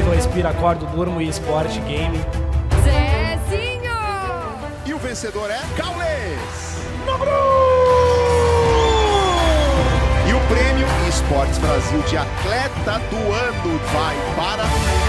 vivo, respiro, acordo, durmo e esporte, game. Zezinho! E o vencedor é Caules! E o prêmio Esportes Brasil de Atleta do Ano vai para.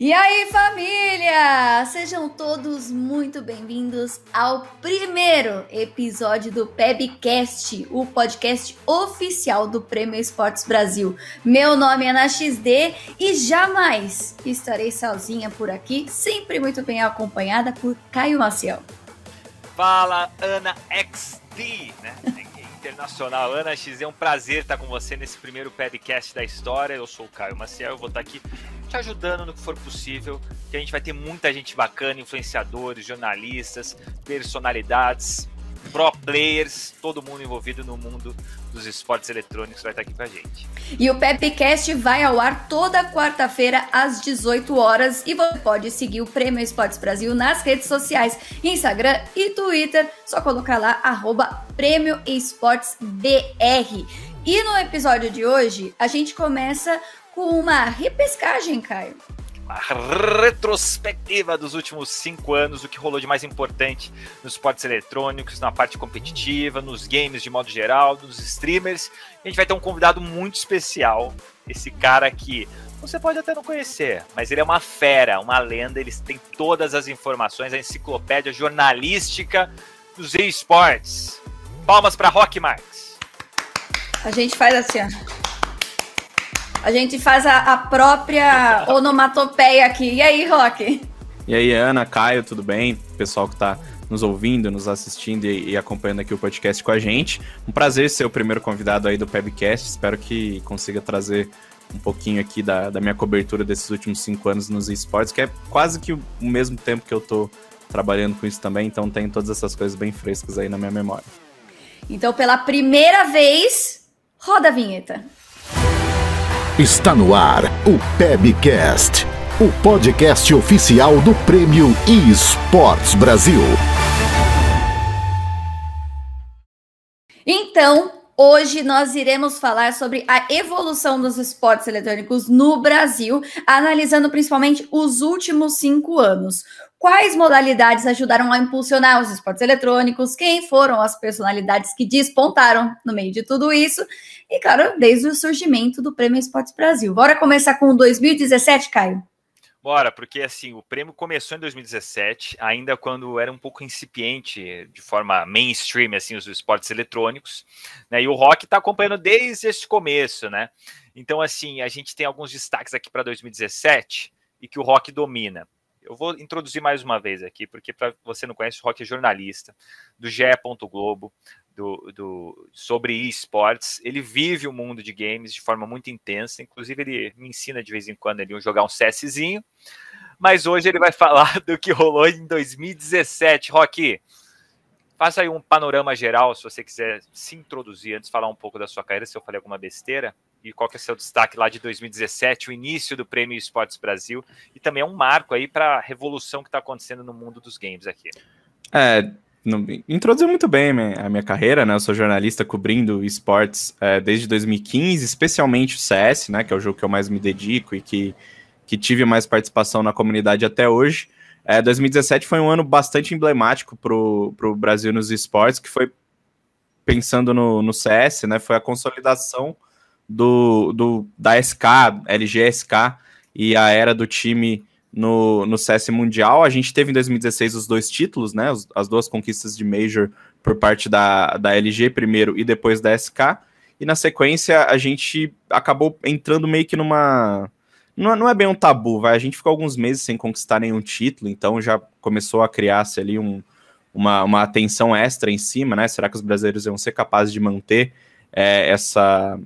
E aí, família! Sejam todos muito bem-vindos ao primeiro episódio do PebCast, o podcast oficial do Prêmio Esportes Brasil. Meu nome é Ana XD e jamais estarei sozinha por aqui, sempre muito bem acompanhada por Caio Maciel. Fala, Ana XD, né? Internacional. Ana X, é um prazer estar com você nesse primeiro podcast da história. Eu sou o Caio Maciel, eu vou estar aqui te ajudando no que for possível, que a gente vai ter muita gente bacana, influenciadores, jornalistas, personalidades, pro players, todo mundo envolvido no mundo dos esportes eletrônicos vai estar aqui com a gente. E o Pepcast vai ao ar toda quarta-feira às 18 horas e você pode seguir o Prêmio Esportes Brasil nas redes sociais, Instagram e Twitter, só colocar lá arroba Prêmio Esportes BR. E no episódio de hoje, a gente começa com uma repescagem, Caio. Uma retrospectiva dos últimos cinco anos, o que rolou de mais importante nos esportes eletrônicos, na parte competitiva, nos games de modo geral, nos streamers. A gente vai ter um convidado muito especial, esse cara que você pode até não conhecer, mas ele é uma fera, uma lenda, ele tem todas as informações, a enciclopédia jornalística dos esportes. Palmas para Rock Marx. A gente faz assim, ó. A gente faz a, a própria onomatopeia aqui. E aí, Rock? E aí, Ana, Caio, tudo bem? Pessoal que está nos ouvindo, nos assistindo e, e, acompanhando aqui o podcast com a gente. Um prazer ser o primeiro convidado aí do Pebcast. Espero que consiga trazer um pouquinho aqui da, da minha cobertura desses últimos cinco anos nos esportes, que é quase que o mesmo tempo que eu tô trabalhando com isso também, então tem todas essas coisas bem frescas aí na minha memória. Então, pela primeira vez, roda a vinheta. Está no ar o Pebcast, o podcast oficial do Prêmio eSports Brasil. Então, Hoje nós iremos falar sobre a evolução dos esportes eletrônicos no Brasil, analisando principalmente os últimos cinco anos. Quais modalidades ajudaram a impulsionar os esportes eletrônicos? Quem foram as personalidades que despontaram no meio de tudo isso? E, claro, desde o surgimento do Prêmio Esportes Brasil. Bora começar com 2017, Caio? Bora, porque assim, o prêmio começou em 2017, ainda quando era um pouco incipiente de forma mainstream, assim, os esportes eletrônicos, né? E o rock está acompanhando desde esse começo, né? Então, assim, a gente tem alguns destaques aqui para 2017 e que o rock domina. Eu vou introduzir mais uma vez aqui, porque para você não conhece, o Rock é jornalista do GE. Globo, do, do, sobre esportes. Ele vive o mundo de games de forma muito intensa. Inclusive, ele me ensina de vez em quando ele jogar um CSzinho. Mas hoje ele vai falar do que rolou em 2017. Rock, faça aí um panorama geral, se você quiser se introduzir antes falar um pouco da sua carreira, se eu falei alguma besteira. E qual que é o seu destaque lá de 2017, o início do Prêmio Esportes Brasil, e também é um marco aí para a revolução que está acontecendo no mundo dos games aqui. É, introduziu muito bem a minha carreira, né? Eu sou jornalista cobrindo esportes é, desde 2015, especialmente o CS, né? Que é o jogo que eu mais me dedico e que, que tive mais participação na comunidade até hoje. É, 2017 foi um ano bastante emblemático para o Brasil nos esportes, que foi pensando no, no CS, né? Foi a consolidação do, do da SK, LG SK e a era do time no, no CS Mundial. A gente teve em 2016 os dois títulos, né? As, as duas conquistas de Major por parte da, da LG primeiro e depois da SK. E na sequência a gente acabou entrando meio que numa. Não, não é bem um tabu, vai. A gente ficou alguns meses sem conquistar nenhum título, então já começou a criar-se ali um, uma, uma atenção extra em cima, né? Será que os brasileiros iam ser capazes de manter é, essa,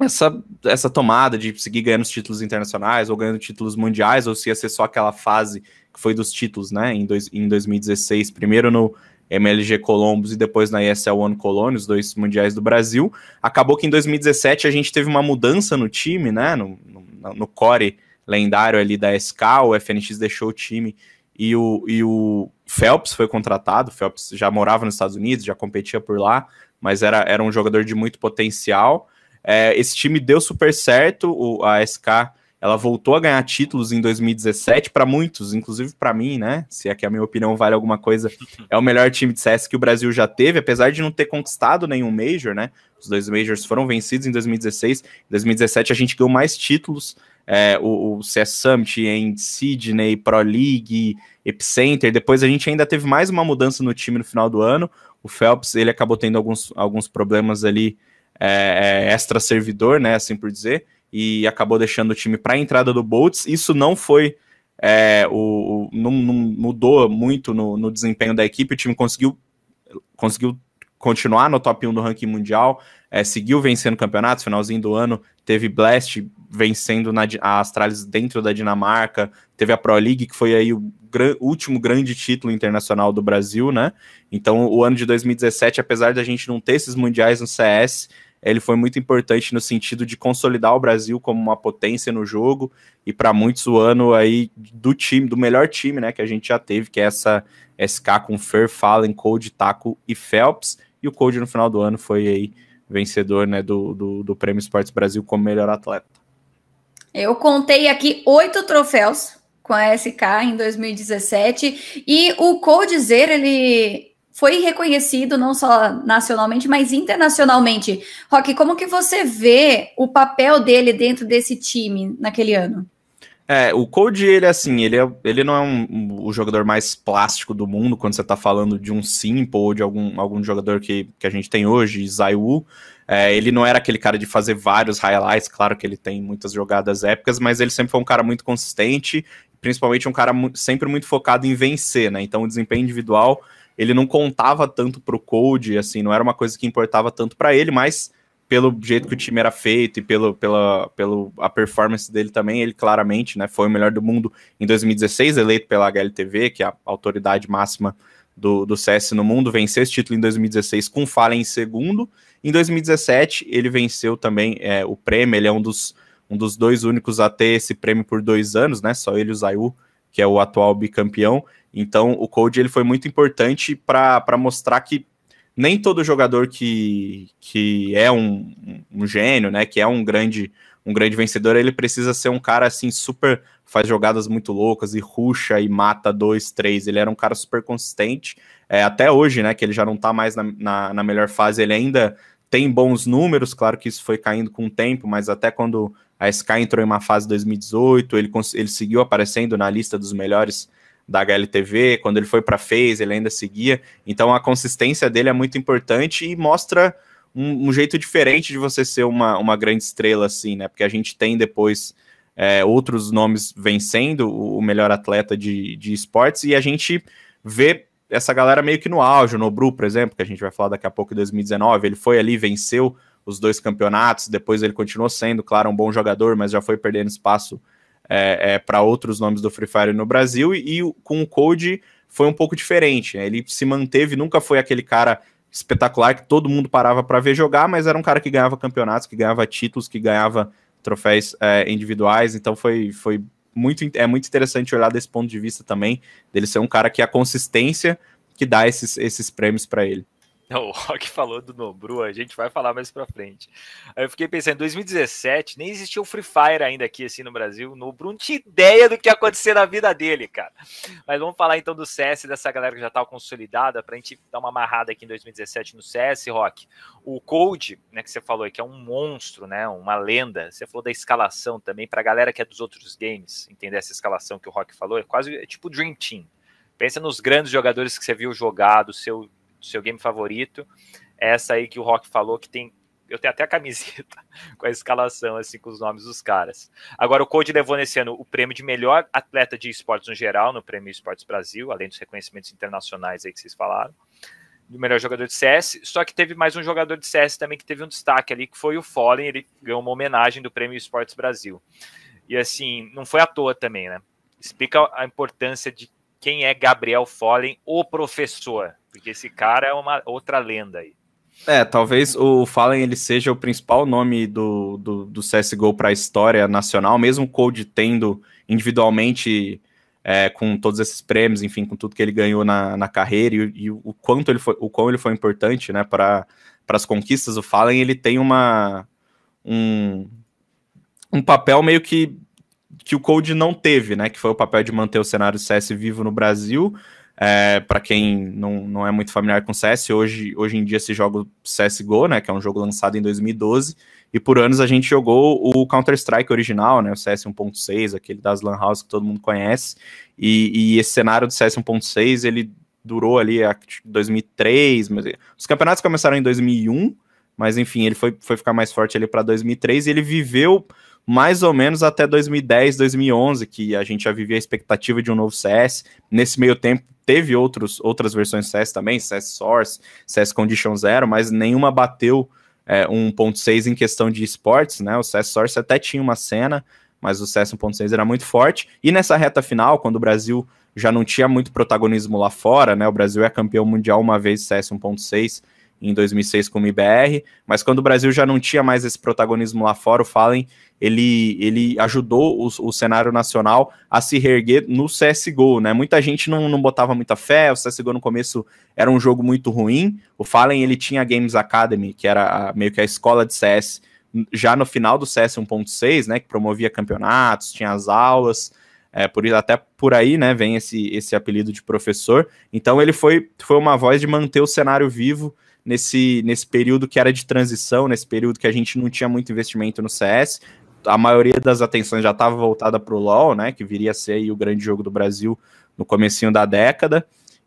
essa, essa tomada de seguir ganhando os títulos internacionais ou ganhando títulos mundiais, ou se ia ser só aquela fase que foi dos títulos, né, em, dois, em 2016, primeiro no MLG Columbus e depois na ESL One Cologne, os dois mundiais do Brasil. Acabou que em 2017 a gente teve uma mudança no time, né, no, no, no core lendário ali da SK, o FNX deixou o time e o, e o Phelps foi contratado, Phelps já morava nos Estados Unidos, já competia por lá, mas era, era um jogador de muito potencial. É, esse time deu super certo, o, a SK ela voltou a ganhar títulos em 2017 para muitos, inclusive para mim, né? Se é que a minha opinião vale alguma coisa, é o melhor time de CS que o Brasil já teve, apesar de não ter conquistado nenhum Major, né? Os dois Majors foram vencidos em 2016. Em 2017 a gente ganhou mais títulos. É, o, o CS Summit em Sydney, Pro League, Epicenter. Depois a gente ainda teve mais uma mudança no time no final do ano. O Phelps ele acabou tendo alguns, alguns problemas ali é, é extra servidor, né? Assim por dizer e acabou deixando o time para a entrada do Bolts. Isso não foi. É, o, o não, não, mudou muito no, no, desempenho da equipe, o time conseguiu, conseguu continuar no top 1 do ranking mundial, é, seguiu vencendo campeonatos, finalzinho do ano, teve Blast vencendo na, a Astralis dentro da Dinamarca, teve a Pro League, que foi aí o gran, último grande título internacional do Brasil, né? Então, o ano de 2017, apesar da gente não ter esses mundiais no CS, ele foi muito importante no sentido de consolidar o Brasil como uma potência no jogo e para muitos o ano aí do time, do melhor time, né, que a gente já teve, que é essa SK com Fer, Fallen, Code, Taco e Phelps, e o Code no final do ano foi aí vencedor, né, do, do, do Prêmio Esportes Brasil como melhor atleta. Eu contei aqui oito troféus com a SK em 2017 e o Coldzera ele foi reconhecido não só nacionalmente, mas internacionalmente. Rock, como que você vê o papel dele dentro desse time naquele ano? É, o Code, ele assim, ele, é, ele não é um, o jogador mais plástico do mundo quando você tá falando de um Simple ou de algum, algum jogador que, que a gente tem hoje, Zaiwu. É, ele não era aquele cara de fazer vários highlights, claro que ele tem muitas jogadas épicas, mas ele sempre foi um cara muito consistente, principalmente um cara sempre muito focado em vencer, né? Então o desempenho individual ele não contava tanto pro Code, assim, não era uma coisa que importava tanto para ele, mas pelo jeito que o time era feito e pelo, pela, pelo a performance dele também, ele claramente né, foi o melhor do mundo em 2016, eleito pela HLTV, que é a autoridade máxima do, do CS no mundo, venceu esse título em 2016 com falha em segundo. Em 2017, ele venceu também é, o prêmio, ele é um dos, um dos dois únicos a ter esse prêmio por dois anos, né? Só ele e o Zayu, que é o atual bicampeão. Então, o Code ele foi muito importante para mostrar que nem todo jogador que, que é um, um, gênio, né, que é um grande um grande vencedor, ele precisa ser um cara assim super faz jogadas muito loucas e ruxa e mata dois, três. Ele era um cara super consistente. É, até hoje, né, que ele já não tá mais na, na, na melhor fase, ele ainda tem bons números, claro que isso foi caindo com o tempo, mas até quando a Sky entrou em uma fase 2018, ele, ele seguiu aparecendo na lista dos melhores da HLTV, quando ele foi para FaZe, ele ainda seguia. Então a consistência dele é muito importante e mostra um, um, jeito diferente de você ser uma, uma grande estrela, assim, né? Porque a gente tem depois é, outros nomes vencendo o melhor atleta de, de esportes e a gente vê essa galera meio que no auge. O Nobru, por exemplo, que a gente vai falar daqui a pouco em 2019, ele foi ali, venceu os dois campeonatos, depois ele continuou sendo, claro, um bom jogador, mas já foi perdendo espaço é, é, para outros nomes do Free Fire no Brasil, e, e com o Code foi um pouco diferente. Né? Ele se manteve, nunca foi aquele cara espetacular que todo mundo parava para ver jogar, mas era um cara que ganhava campeonatos, que ganhava títulos, que ganhava troféus é, individuais, então foi, foi muito, é muito interessante olhar desse ponto de vista também, dele ser um cara que a consistência que dá esses, esses prêmios para ele. O Rock falou do Nobru, a gente vai falar mais pra frente. Aí eu fiquei pensando, em 2017, nem existia o Free Fire ainda aqui, assim, no Brasil. O Nobru não tinha ideia do que ia acontecer na vida dele, cara. Mas vamos falar então do CS, dessa galera que já tava consolidada, pra gente dar uma amarrada aqui em 2017 no CS, Rock. O Code, né, que você falou aí, que é um monstro, né, uma lenda. Você falou da escalação também, pra galera que é dos outros games, entender essa escalação que o Rock falou, é quase é tipo Dream Team. Pensa nos grandes jogadores que você viu jogar, do seu seu game favorito. Essa aí que o Rock falou que tem. Eu tenho até a camiseta com a escalação, assim, com os nomes dos caras. Agora, o Code levou nesse ano o prêmio de melhor atleta de esportes no geral, no Prêmio Esportes Brasil, além dos reconhecimentos internacionais aí que vocês falaram. Do melhor jogador de CS. Só que teve mais um jogador de CS também que teve um destaque ali, que foi o Fallen. Ele ganhou uma homenagem do Prêmio Esportes Brasil. E assim, não foi à toa também, né? Explica a importância de quem é Gabriel Fallen, o professor. Porque esse cara é uma outra lenda aí. É, talvez o Fallen ele seja o principal nome do, do, do CSGO para a história nacional, mesmo o Code tendo individualmente é, com todos esses prêmios, enfim, com tudo que ele ganhou na, na carreira e, e o quanto ele foi, o quão ele foi importante, né, para as conquistas do Fallen, ele tem uma um, um papel meio que que o Code não teve, né, que foi o papel de manter o cenário CS vivo no Brasil. É, para quem não, não é muito familiar com CS, hoje, hoje em dia se joga o CSGO, né, que é um jogo lançado em 2012, e por anos a gente jogou o Counter-Strike original, né? O CS 1.6, aquele das Lan House que todo mundo conhece. E, e esse cenário do CS 1.6, ele durou ali a 2003, mas os campeonatos começaram em 2001, mas enfim, ele foi, foi ficar mais forte ali para 2003 e ele viveu mais ou menos até 2010, 2011, que a gente já vivia a expectativa de um novo CS. Nesse meio tempo, teve outros, outras versões CS também, CS Source, CS Condition Zero, mas nenhuma bateu é, 1.6 em questão de esportes, né? O CS Source até tinha uma cena, mas o CS 1.6 era muito forte. E nessa reta final, quando o Brasil já não tinha muito protagonismo lá fora, né? O Brasil é campeão mundial uma vez CS 1.6 em 2006 com o IBR, mas quando o Brasil já não tinha mais esse protagonismo lá fora, o Fallen ele, ele ajudou o, o cenário nacional a se reerguer no CSGO, né? Muita gente não, não botava muita fé, o CSGO no começo era um jogo muito ruim, o Fallen ele tinha a Games Academy, que era a, meio que a escola de CS, já no final do CS 1.6, né, que promovia campeonatos, tinha as aulas, é, por até por aí, né, vem esse, esse apelido de professor. Então ele foi, foi uma voz de manter o cenário vivo nesse, nesse período que era de transição, nesse período que a gente não tinha muito investimento no CS. A maioria das atenções já estava voltada para o LoL, né, que viria a ser o grande jogo do Brasil no comecinho da década.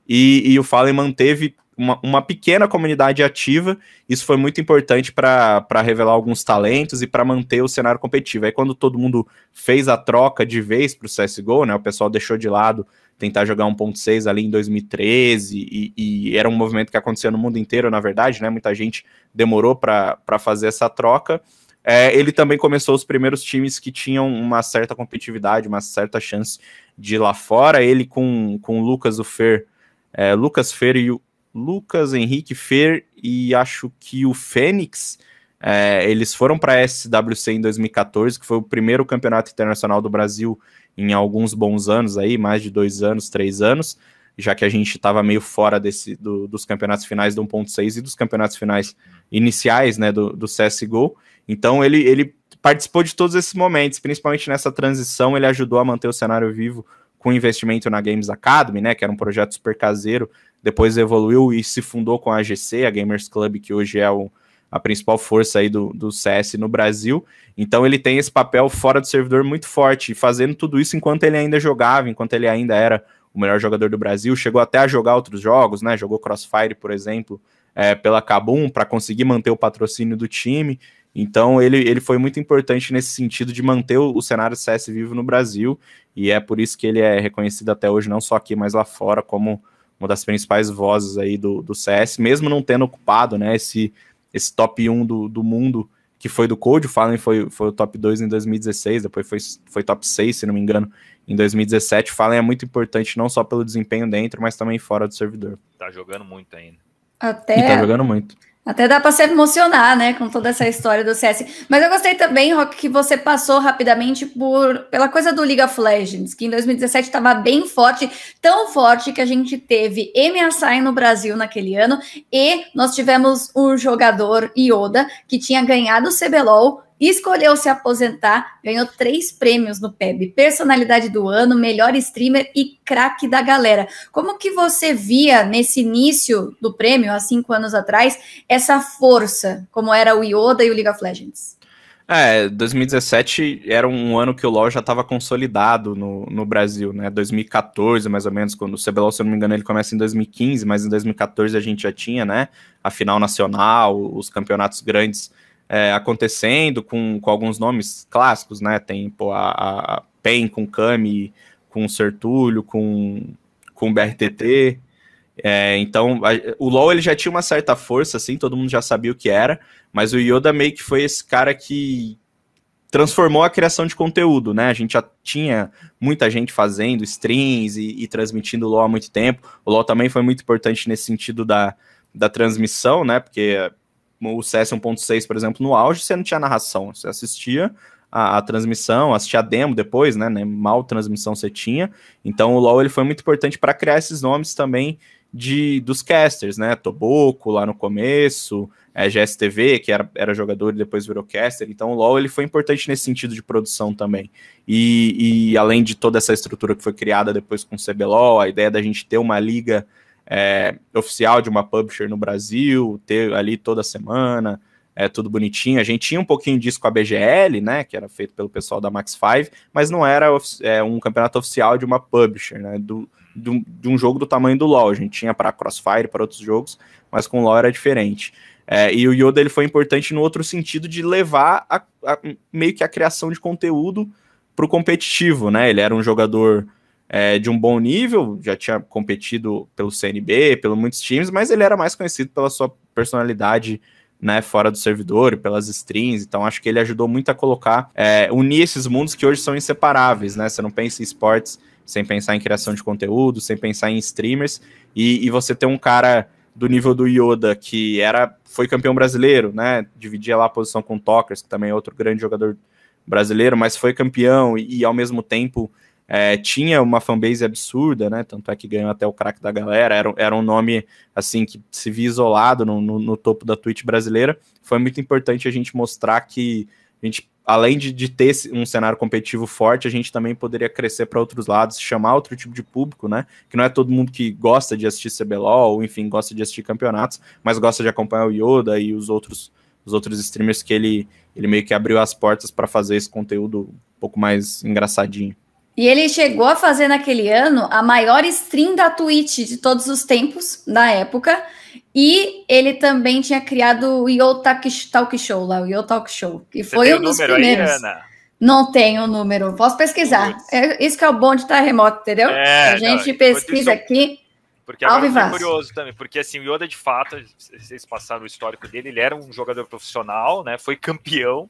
E, e o Fallen manteve uma, uma, pequena comunidade ativa. Isso foi muito importante para revelar alguns talentos e para manter o cenário competitivo. Aí, quando todo mundo fez a troca de vez para o CSGO, né, o pessoal deixou de lado tentar jogar 1.6 ali em 2013, e, e, era um movimento que acontecia no mundo inteiro, na verdade, né? Muita gente demorou para fazer essa troca. É, ele também começou os primeiros times que tinham uma certa competitividade, uma certa chance de ir lá fora. Ele com, com o Lucas o Fer, é, Lucas Fer e o Lucas Henrique Fer e acho que o Fênix. É, eles foram para a SWC em 2014, que foi o primeiro campeonato internacional do Brasil em alguns bons anos aí, mais de dois anos, três anos, já que a gente estava meio fora desse, do, dos campeonatos finais do 1.6 e dos campeonatos finais iniciais, né, do, do CSGO. Então ele, ele participou de todos esses momentos, principalmente nessa transição, ele ajudou a manter o cenário vivo com investimento na Games Academy, né, que era um projeto super caseiro, depois evoluiu e se fundou com a AGC, a Gamers Club, que hoje é o, a principal força aí do, do CS no Brasil. Então ele tem esse papel fora do servidor muito forte, fazendo tudo isso enquanto ele ainda jogava, enquanto ele ainda era o melhor jogador do Brasil, chegou até a jogar outros jogos, né? Jogou Crossfire, por exemplo, é, pela Kabum para conseguir manter o patrocínio do time. Então ele, ele foi muito importante nesse sentido de manter o, o cenário CS vivo no Brasil, e é por isso que ele é reconhecido até hoje, não só aqui, mas lá fora, como uma das principais vozes aí do, do CS, mesmo não tendo ocupado né, esse, esse top 1 do, do mundo que foi do Code, o Fallen foi, foi o top 2 em 2016, depois foi, foi top 6, se não me engano, em 2017. O Fallen é muito importante não só pelo desempenho dentro, mas também fora do servidor. Tá jogando muito ainda. Até... E tá jogando muito. Até dá para se emocionar, né, com toda essa história do CS. Mas eu gostei também, Rock, que você passou rapidamente por pela coisa do League of Legends, que em 2017 estava bem forte, tão forte que a gente teve MSI no Brasil naquele ano e nós tivemos um jogador Yoda que tinha ganhado o CBLOL escolheu se aposentar, ganhou três prêmios no PEB: personalidade do ano, melhor streamer e craque da galera. Como que você via nesse início do prêmio, há cinco anos atrás, essa força, como era o Yoda e o League of Legends? É, 2017 era um ano que o LoL já estava consolidado no, no Brasil, né? 2014, mais ou menos, quando o CBLOL, se eu não me engano, ele começa em 2015, mas em 2014 a gente já tinha, né? A final nacional, os campeonatos grandes é, acontecendo com, com alguns nomes clássicos, né? Tem pô, a, a PEN com Kami, com Sertúlio, com, com BRTT. É, então, a, o LoL ele já tinha uma certa força, assim, todo mundo já sabia o que era, mas o Yoda meio que foi esse cara que transformou a criação de conteúdo, né? A gente já tinha muita gente fazendo streams e, e transmitindo o LoL há muito tempo. O LoL também foi muito importante nesse sentido da, da transmissão, né? Porque o CS 1.6, por exemplo, no auge, você não tinha narração, você assistia a, a, transmissão, assistir a demo depois, né, né? Mal transmissão você tinha. Então o LoL ele foi muito importante para criar esses nomes também de dos casters, né? Toboco lá no começo, é, GSTV, que era, era jogador e depois virou caster. Então o LoL ele foi importante nesse sentido de produção também. E, e além de toda essa estrutura que foi criada depois com o CBLOL, a ideia da gente ter uma liga é, oficial de uma publisher no Brasil, ter ali toda semana, é tudo bonitinho. A gente tinha um pouquinho disso com a BGL, né, que era feito pelo pessoal da Max 5, mas não era é, um campeonato oficial de uma publisher, né, do, de um jogo do tamanho do LoL. A gente tinha para Crossfire, para outros jogos, mas com o LoL era diferente. É, e o Yoda ele foi importante no outro sentido de levar a, a, meio que a criação de conteúdo para o competitivo, né? Ele era um jogador é, de um bom nível, já tinha competido pelo CNB, pelos muitos times, mas ele era mais conhecido pela sua personalidade né, fora do servidor e pelas strings, então acho que ele ajudou muito a colocar, é, unir esses mundos que hoje são inseparáveis, né, você não pensa em esportes sem pensar em criação de conteúdo, sem pensar em streamers, e, e você ter um cara do nível do Yoda, que era foi campeão brasileiro, né, dividia lá a posição com o Tokers, que também é outro grande jogador brasileiro, mas foi campeão e, e ao mesmo tempo é, tinha uma fanbase absurda, né? Tanto é que ganhou até o craque da galera. Era, era um nome assim que se via isolado no, no, no, topo da Twitch brasileira. Foi muito importante a gente mostrar que a gente, além de, de ter um cenário competitivo forte, a gente também poderia crescer para outros lados, chamar outro tipo de público, né? Que não é todo mundo que gosta de assistir CBLOL, ou enfim, gosta de assistir campeonatos, mas gosta de acompanhar o Yoda e os outros os outros streamers que ele, ele meio que abriu as portas para fazer esse conteúdo um pouco mais engraçadinho. E ele chegou a fazer naquele ano a maior stream da Twitch de todos os tempos, na época. E ele também tinha criado o Yo Talk Show lá, o Yo Talk Show, que Você foi um dos primeiros. Aí, não tenho o número, posso pesquisar. É, isso que é o bom de estar remoto, entendeu? É, a gente não, pesquisa aqui. Porque agora eu curioso também, porque assim, o Yoda de fato, vocês passaram o histórico dele, ele era um jogador profissional, né? Foi campeão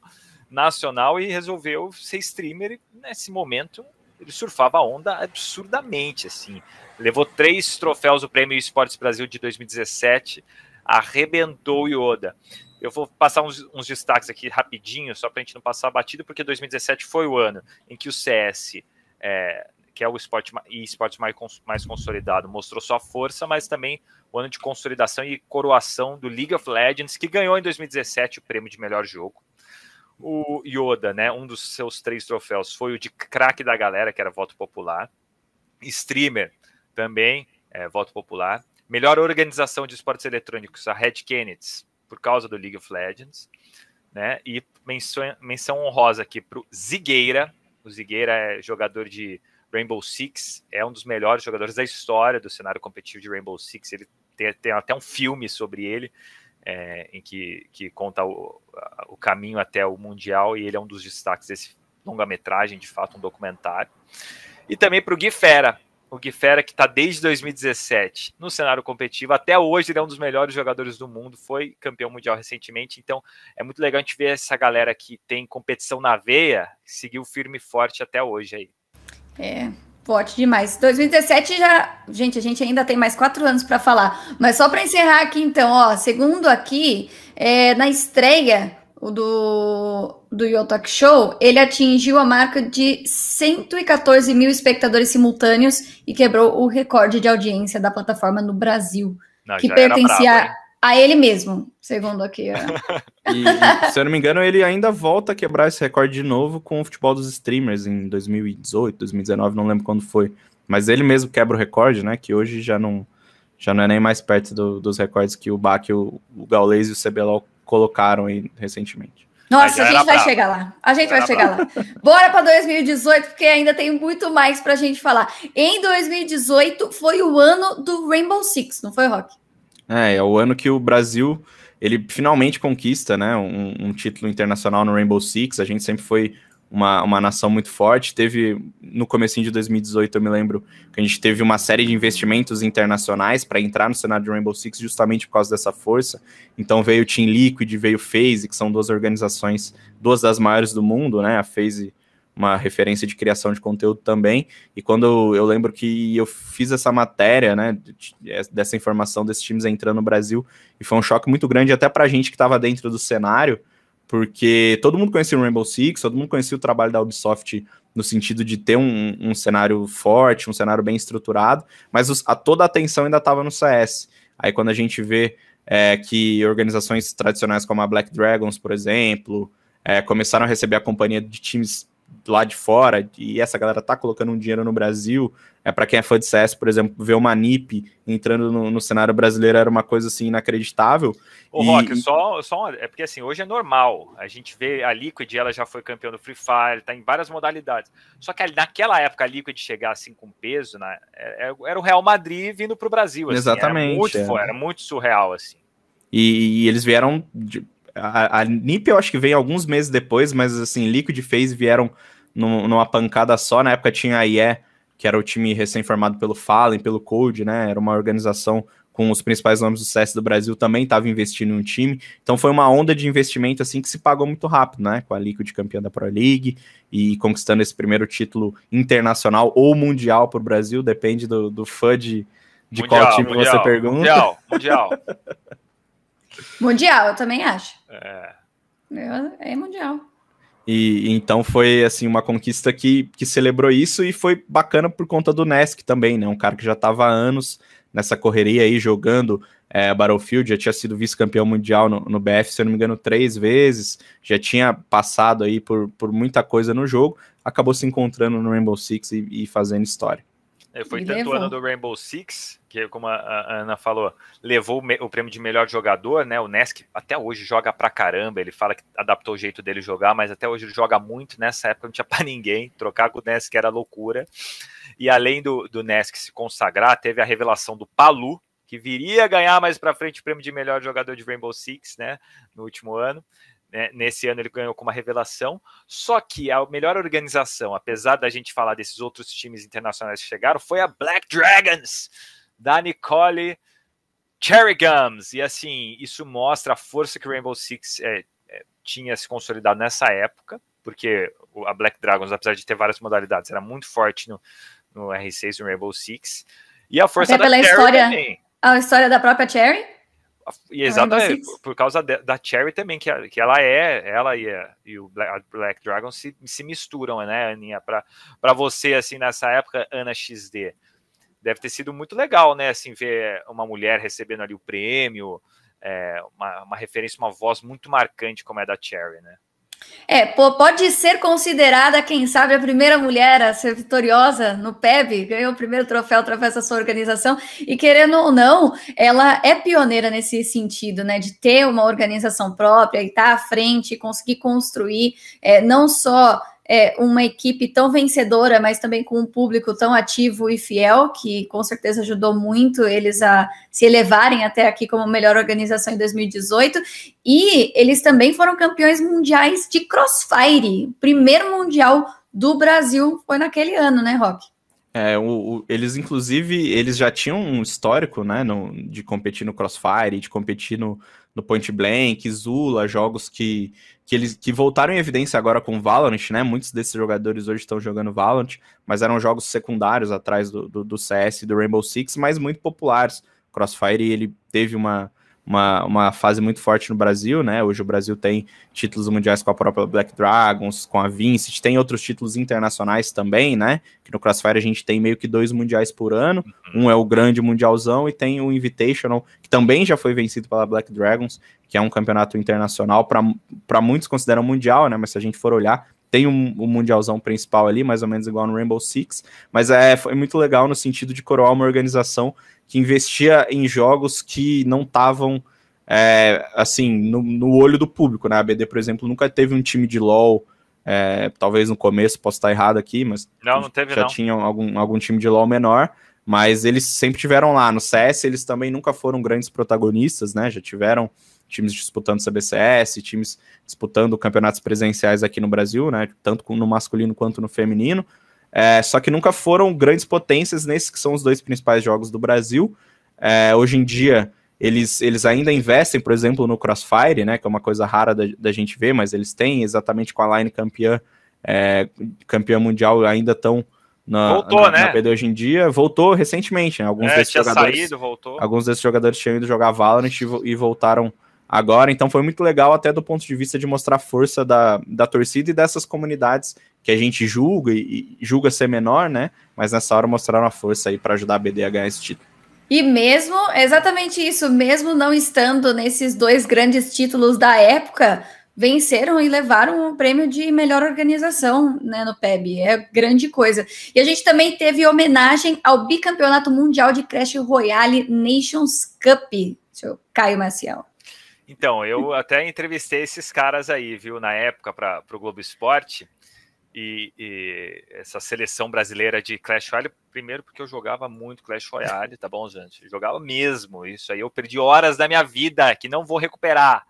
nacional e resolveu ser streamer nesse momento ele surfava a onda absurdamente, assim. Levou três troféus do Prêmio Esportes Brasil de 2017, arrebentou o Yoda. Eu vou passar uns, uns destaques aqui rapidinho, só para a gente não passar batido, porque 2017 foi o ano em que o CS, é, que é o esporte e esportes mais, mais consolidado, mostrou sua força, mas também o ano de consolidação e coroação do League of Legends, que ganhou em 2017 o prêmio de melhor jogo o Yoda, né? Um dos seus três troféus foi o de craque da galera, que era voto popular. Streamer também, é, voto popular. Melhor organização de esportes eletrônicos, a Red Kennedy, por causa do League of Legends. Né? E menção, menção honrosa aqui para o Zigueira. O Zigueira é jogador de Rainbow Six, é um dos melhores jogadores da história do cenário competitivo de Rainbow Six. Ele tem, tem até um filme sobre ele é, em que, que conta o, o caminho até o Mundial, e ele é um dos destaques desse longa-metragem, de fato, um documentário. E também para o Gui Fera, o Gui Fera, que está desde 2017 no cenário competitivo, até hoje ele é um dos melhores jogadores do mundo, foi campeão mundial recentemente, então é muito legal a gente ver essa galera que tem competição na veia, seguiu firme e forte até hoje aí. É, Forte demais. 2017 já. Gente, a gente ainda tem mais quatro anos para falar. Mas só para encerrar aqui, então, ó, segundo aqui, é, na estreia do, do Yotalk Show, ele atingiu a marca de 114 mil espectadores simultâneos e quebrou o recorde de audiência da plataforma no Brasil. Não, que pertencia. Bravo, a ele mesmo, segundo aqui. e, e, se eu não me engano, ele ainda volta a quebrar esse recorde de novo com o futebol dos streamers em 2018, 2019, não lembro quando foi. Mas ele mesmo quebra o recorde, né? Que hoje já não, já não é nem mais perto do, dos recordes que o Bach, o, o Gaules e o CBLOL colocaram aí recentemente. Nossa, a gente vai chegar lá. A gente vai chegar lá. Bora para 2018, porque ainda tem muito mais para a gente falar. Em 2018 foi o ano do Rainbow Six, não foi, Rock? É, é o ano que o Brasil ele finalmente conquista né, um, um, título internacional no Rainbow Six. A gente sempre foi uma, uma nação muito forte. Teve, no começo de 2018, eu me lembro que a gente teve uma série de investimentos internacionais para entrar no cenário de Rainbow Six justamente por causa dessa força. Então veio o Team Liquid, veio o FaZe, que são duas organizações, duas das maiores do mundo, né? A FaZe uma referência de criação de conteúdo também. E quando eu lembro que eu fiz essa matéria, né, dessa informação desses times entrando no Brasil, e foi um choque muito grande até para a gente que estava dentro do cenário, porque todo mundo conhecia o Rainbow Six, todo mundo conhecia o trabalho da Ubisoft no sentido de ter um, um cenário forte, um cenário bem estruturado, mas os, a, toda a atenção ainda estava no CS. Aí quando a gente vê é, que organizações tradicionais como a Black Dragons, por exemplo, é, começaram a receber a companhia de times lá de fora, e essa galera tá colocando um dinheiro no Brasil, é para quem é fã de CS, por exemplo, ver uma NIP entrando no, no, cenário brasileiro era uma coisa assim inacreditável. O e... Rock, só, só é porque assim, hoje é normal. A gente vê a Liquid, ela já foi campeã do Free Fire, tá em várias modalidades. Só que naquela época a Liquid chegar assim com peso, né, era, é, é, era o Real Madrid vindo pro Brasil. Assim, Exatamente. Era muito, é. era muito surreal, assim. E, e eles vieram de, a, a NIP eu acho que veio alguns meses depois, mas assim, Liquid e FaZe vieram numa pancada só. Na época tinha a IE, que era o time recém-formado pelo Fallen, pelo Code, né? Era uma organização com os principais nomes do CS do Brasil, também estava investindo em um time. Então foi uma onda de investimento assim que se pagou muito rápido, né? Com a Liquid campeã da Pro League e conquistando esse primeiro título internacional ou mundial para o Brasil, depende do, do fã de, de mundial, qual time mundial, você pergunta. Mundial, mundial. mundial, eu também acho. É. É mundial. E então foi assim uma conquista que, que celebrou isso e foi bacana por conta do Nesk também, né? Um cara que já estava há anos nessa correria aí jogando é, Battlefield, já tinha sido vice-campeão mundial no, no, BF, se eu não me engano, três vezes, já tinha passado aí por, por muita coisa no jogo, acabou se encontrando no Rainbow Six e, e fazendo história. É, foi tanto ano do Rainbow Six, que como a, Ana falou, levou o, o, prêmio de melhor jogador, né? O Nesk até hoje joga pra caramba. Ele fala que adaptou o jeito dele jogar, mas até hoje ele joga muito. Nessa época não tinha pra ninguém. Trocar com o Nesk era loucura. E além do, do Nesk se consagrar, teve a revelação do Palu, que viria a ganhar mais pra frente o prêmio de melhor jogador de Rainbow Six, né? No último ano. Né? Nesse ano ele ganhou com uma revelação. Só que a melhor organização, apesar da gente falar desses outros times internacionais que chegaram, foi a Black Dragons, da Nicole Cherry Gums. E assim, isso mostra a força que o Rainbow Six é, é, tinha se consolidado nessa época, porque a Black Dragons, apesar de ter várias modalidades, era muito forte no, no R6 e no Rainbow Six. E a força Até da pela Cherry história, também. A história da própria Cherry? E exatamente, por, por causa de, da Cherry também, que, que ela é, ela e, a, e o Black, Black, Dragon se, se misturam, né, Aninha? Para você, assim, nessa época, Ana XD, deve ter sido muito legal, né, assim, ver uma mulher recebendo ali o prêmio, é, uma, uma referência, uma voz muito marcante como é da Cherry, né? É, pode ser considerada, quem sabe, a primeira mulher a ser vitoriosa no PEB, ganhou o primeiro troféu através da sua organização, e querendo ou não, ela é pioneira nesse sentido, né, de ter uma organização própria e estar tá à frente, conseguir construir é, não só é, uma equipe tão vencedora, mas também com um público tão ativo e fiel, que com certeza ajudou muito eles a se elevarem até aqui como melhor organização em 2018. E eles também foram campeões mundiais de crossfire. Primeiro mundial do Brasil foi naquele ano, né, Rock? É, o, o, eles, inclusive, eles já tinham um histórico, né, no, de competir no Crossfire, de competir no, no Point Blank, Zula, jogos que, que eles que voltaram em evidência agora com Valorant, né? Muitos desses jogadores hoje estão jogando Valorant, mas eram jogos secundários atrás do, do, do CS e do Rainbow Six, mas muito populares. Crossfire ele teve uma, uma, uma fase muito forte no Brasil, né? Hoje o Brasil tem títulos mundiais com a própria Black Dragons, com a Vincent, tem outros títulos internacionais também, né? Que no Crossfire a gente tem meio que dois mundiais por ano. Uhum. Um é o grande mundialzão e tem o Invitational, que também já foi vencido pela Black Dragons, que é um campeonato internacional, para muitos consideram mundial, né? Mas se a gente for olhar, tem um, um, mundialzão principal ali, mais ou menos igual no Rainbow Six, mas é, foi muito legal no sentido de coroar uma organização que investia em jogos que não estavam é, assim no, no, olho do público, né? A BD, por exemplo, nunca teve um time de LoL. É, talvez no começo posso estar errado aqui, mas não, não teve, já não. tinham algum, algum time de LoL menor, mas eles sempre tiveram lá. No CS, eles também nunca foram grandes protagonistas, né? Já tiveram times disputando CBCS, times disputando campeonatos presenciais aqui no Brasil, né? Tanto no masculino quanto no feminino. É, só que nunca foram grandes potências nesses que são os dois principais jogos do Brasil. É, hoje em dia, eles, eles ainda investem, por exemplo, no Crossfire, né, que é uma coisa rara da, da gente ver, mas eles têm exatamente com a line campeã, é, campeã mundial, ainda estão na, voltou, na, né? na PD hoje em dia. Voltou recentemente, né? Alguns é, desses jogadores. Saído, voltou. Alguns desses jogadores tinham ido jogar Valorant e, e voltaram agora. Então foi muito legal, até do ponto de vista de mostrar a força da, da torcida e dessas comunidades que a gente julga e, julga ser menor, né? Mas nessa hora mostraram a força aí para ajudar a BD a ganhar esse título. E mesmo, exatamente isso, mesmo não estando nesses dois grandes títulos da época, venceram e levaram o prêmio de melhor organização né, no PEB. É grande coisa. E a gente também teve homenagem ao bicampeonato mundial de Crash Royale Nations Cup, seu Caio Maciel. Então, eu até entrevistei esses caras aí, viu, na época para o Globo Esporte. E, e, essa seleção brasileira de Clash Royale, primeiro porque eu jogava muito Clash Royale, tá bom, gente? Eu jogava mesmo. Isso aí eu perdi horas da minha vida que não vou recuperar.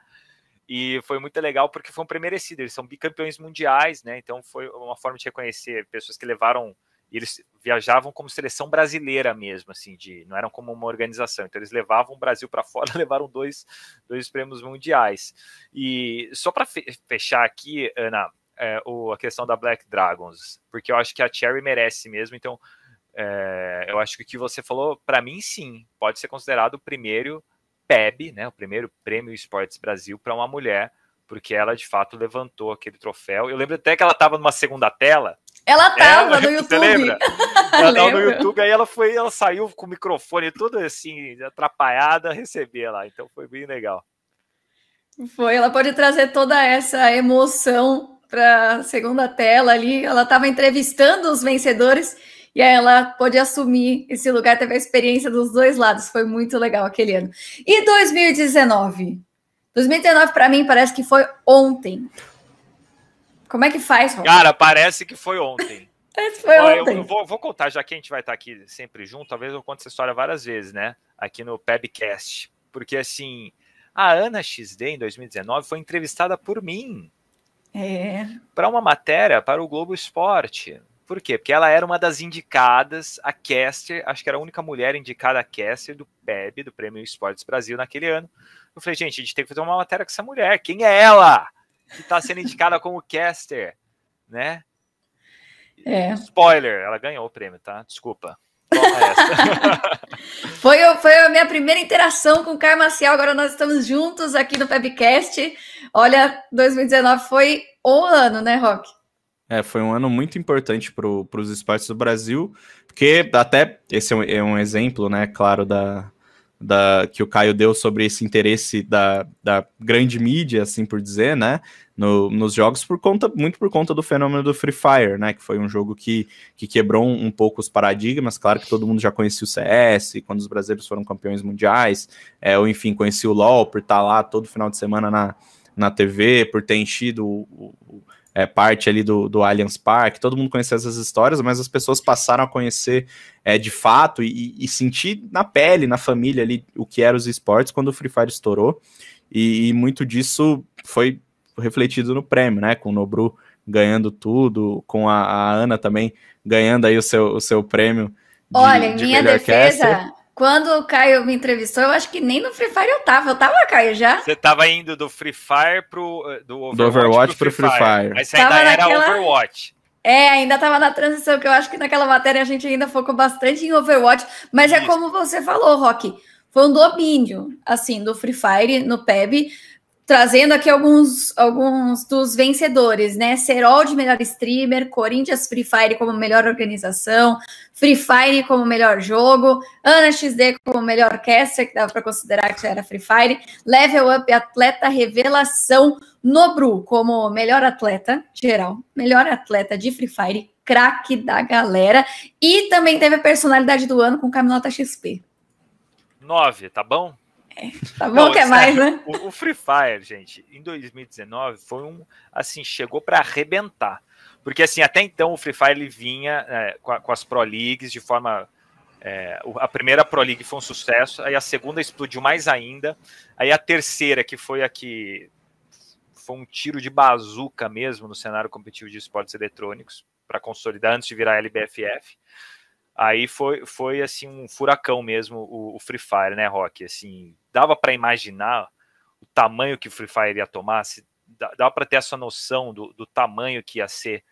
E foi muito legal porque foi um pré-merecido. Eles são bicampeões mundiais, né? Então foi uma forma de reconhecer pessoas que levaram. Eles viajavam como seleção brasileira mesmo, assim, de não eram como uma organização. Então eles levavam o Brasil para fora, levaram dois, dois prêmios mundiais. E só para fechar aqui, Ana, é, o, a questão da Black Dragons, porque eu acho que a Cherry merece mesmo. Então, é, eu acho que o que você falou, para mim, sim, pode ser considerado o primeiro PEB, né, o primeiro Prêmio Esportes Brasil para uma mulher, porque ela de fato levantou aquele troféu. Eu lembro até que ela estava numa segunda tela. Ela estava é, no YouTube. Você lembra? Ela estava no YouTube, aí ela foi, ela saiu com o microfone tudo assim, atrapalhada, receber lá. Então foi bem legal. Foi, ela pode trazer toda essa emoção para segunda tela ali. Ela estava entrevistando os vencedores e aí ela pôde assumir esse lugar, teve a experiência dos dois lados. Foi muito legal aquele ano. E 2019? 2019 para mim parece que foi ontem. Como é que faz? Cara, parece que foi ontem. foi ontem. Eu, eu vou, vou, contar, já que a gente vai estar aqui sempre junto, talvez eu conte essa história várias vezes, né? Aqui no Pebcast. Porque assim, a Ana XD em 2019 foi entrevistada por mim. É. Para uma matéria para o Globo Esporte. Por quê? Porque ela era uma das indicadas a caster, acho que era a única mulher indicada a caster do PEB, do Prêmio Esportes Brasil, naquele ano. Eu falei, gente, a gente tem que fazer uma matéria com essa mulher. Quem é ela que está sendo indicada como caster? Né? É. Spoiler, ela ganhou o prêmio, tá? Desculpa. foi, foi a minha primeira interação com o Caio Maciel. Agora nós estamos juntos aqui no Pebcast. Olha, 2019 foi o ano, né, Rock? É, foi um ano muito importante para os esportes do Brasil, porque até esse é um, é um exemplo, né, claro, da, da, que o Caio deu sobre esse interesse da, da grande mídia, assim por dizer, né, no, nos jogos, por conta, muito por conta do fenômeno do Free Fire, né, que foi um jogo que, que quebrou um, um pouco os paradigmas, claro que todo mundo já conhecia o CS, quando os brasileiros foram campeões mundiais, é, ou enfim, conhecia o LoL por estar lá todo final de semana na, na TV, por ter enchido o, o é, parte ali do, do Allianz Park, todo mundo conhecia essas histórias, mas as pessoas passaram a conhecer é, de fato e, e, sentir na pele, na família ali, o que eram os esportes quando o Free Fire estourou, e, e muito disso foi refletido no prêmio, né, com o Nobru ganhando tudo, com a, a Ana também ganhando aí o seu, o seu prêmio de, Olha, em minha defesa, caster. Quando o Caio me entrevistou, eu acho que nem no Free Fire eu tava. Eu tava, Caio, já? Você tava indo do Free Fire pro. Eh, do Overwatch, do Overwatch pro, Free, Free Fire. Fire. Mas você ainda tava era naquela... Overwatch. É, ainda tava na transição, que eu acho que naquela matéria a gente ainda focou bastante em Overwatch. Mas é Isso. é como você falou, Rock. Foi um domínio, assim, do Free Fire no PEB trazendo aqui alguns, alguns dos vencedores, né? Serol de melhor streamer, Corinthians Free Fire como melhor organização, Free Fire como melhor jogo, Ana XD como melhor caster, que dava para considerar que era Free Fire, Level Up Atleta Revelação, Nobru como melhor atleta geral, melhor atleta de Free Fire, craque da galera, e também teve a personalidade do ano com Caminota XP. Nove, tá bom? Tá bom Não, que é mais, né? O, o, Free Fire, gente, em 2019 foi um, assim, chegou para arrebentar. Porque, assim, até então o Free Fire ele vinha é, com, a, com, as Pro Leagues de forma... É, a primeira Pro League foi um sucesso, aí a segunda explodiu mais ainda, aí a terceira, que foi a que foi um tiro de bazuca mesmo no cenário competitivo de esportes eletrônicos, para consolidar antes de virar a LBFF. Aí foi, foi assim um furacão mesmo o, o Free Fire, né, Rock? Assim, dava para imaginar o tamanho que o Free Fire ia tomar, se, dava para ter essa noção do, do tamanho que ia ser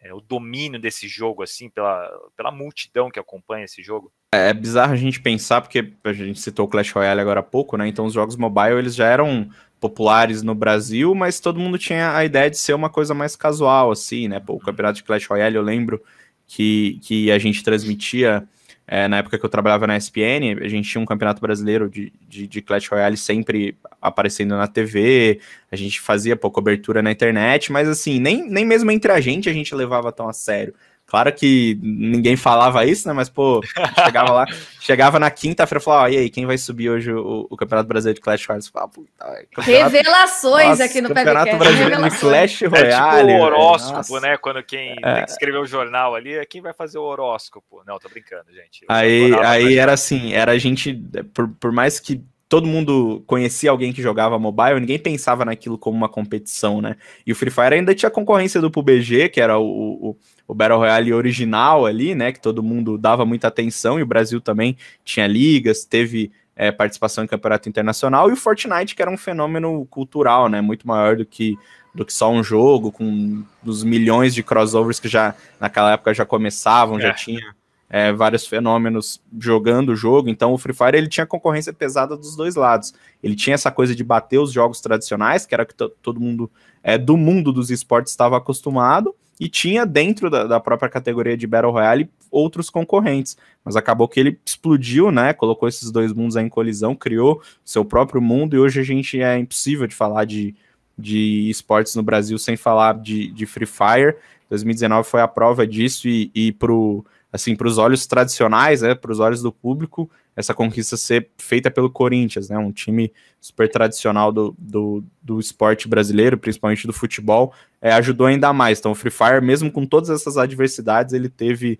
é, o domínio desse jogo, assim, pela, pela multidão que acompanha esse jogo. É, é bizarro a gente pensar, porque a gente citou o Clash Royale agora há pouco, né? Então os jogos mobile eles já eram populares no Brasil, mas todo mundo tinha a ideia de ser uma coisa mais casual, assim, né? Pô, o campeonato de Clash Royale, eu lembro que, que a gente transmitia é, na época que eu trabalhava na ESPN, a gente tinha um campeonato brasileiro de, de, de, Clash Royale sempre aparecendo na TV, a gente fazia pô, cobertura na internet, mas assim, nem, nem mesmo entre a gente a gente levava tão a sério. Claro que ninguém falava isso, né? Mas, pô, chegava lá, chegava na quinta-feira e falava, ah, e aí, quem vai subir hoje o, o Campeonato Brasileiro de Clash Royale? Falava, puta, Revelações nossa, aqui no Campeonato Brasileiro de Clash Royale. É tipo o horóscopo, né? Quando quem é. tem que escrever o jornal ali, é quem vai fazer o horóscopo. Não, tô brincando, gente. aí, aí era assim, era a gente, por, por mais que todo mundo conhecia alguém que jogava mobile, ninguém pensava naquilo como uma competição, né? E o Free Fire ainda tinha concorrência do PUBG, que era o, o, o Battle Royale original ali, né? Que todo mundo dava muita atenção, e o Brasil também tinha ligas, teve é, participação em campeonato internacional, e o Fortnite, que era um fenômeno cultural, né? Muito maior do que, do que só um jogo, com os milhões de crossovers que já naquela época já começavam, é. já tinha é, vários fenômenos jogando o jogo, então o Free Fire ele tinha concorrência pesada dos dois lados. Ele tinha essa coisa de bater os jogos tradicionais, que era que todo mundo é, do mundo dos esportes estava acostumado, e tinha dentro da, da, própria categoria de Battle Royale outros concorrentes. Mas acabou que ele explodiu, né? Colocou esses dois mundos em colisão, criou seu próprio mundo, e hoje a gente é impossível de falar de, de esportes no Brasil sem falar de, de Free Fire. 2019 foi a prova disso, e, e pro assim, para os olhos tradicionais, né, para os olhos do público, essa conquista ser feita pelo Corinthians, né, um time super tradicional do, do, do esporte brasileiro, principalmente do futebol, é, ajudou ainda mais. Então, o Free Fire, mesmo com todas essas adversidades, ele teve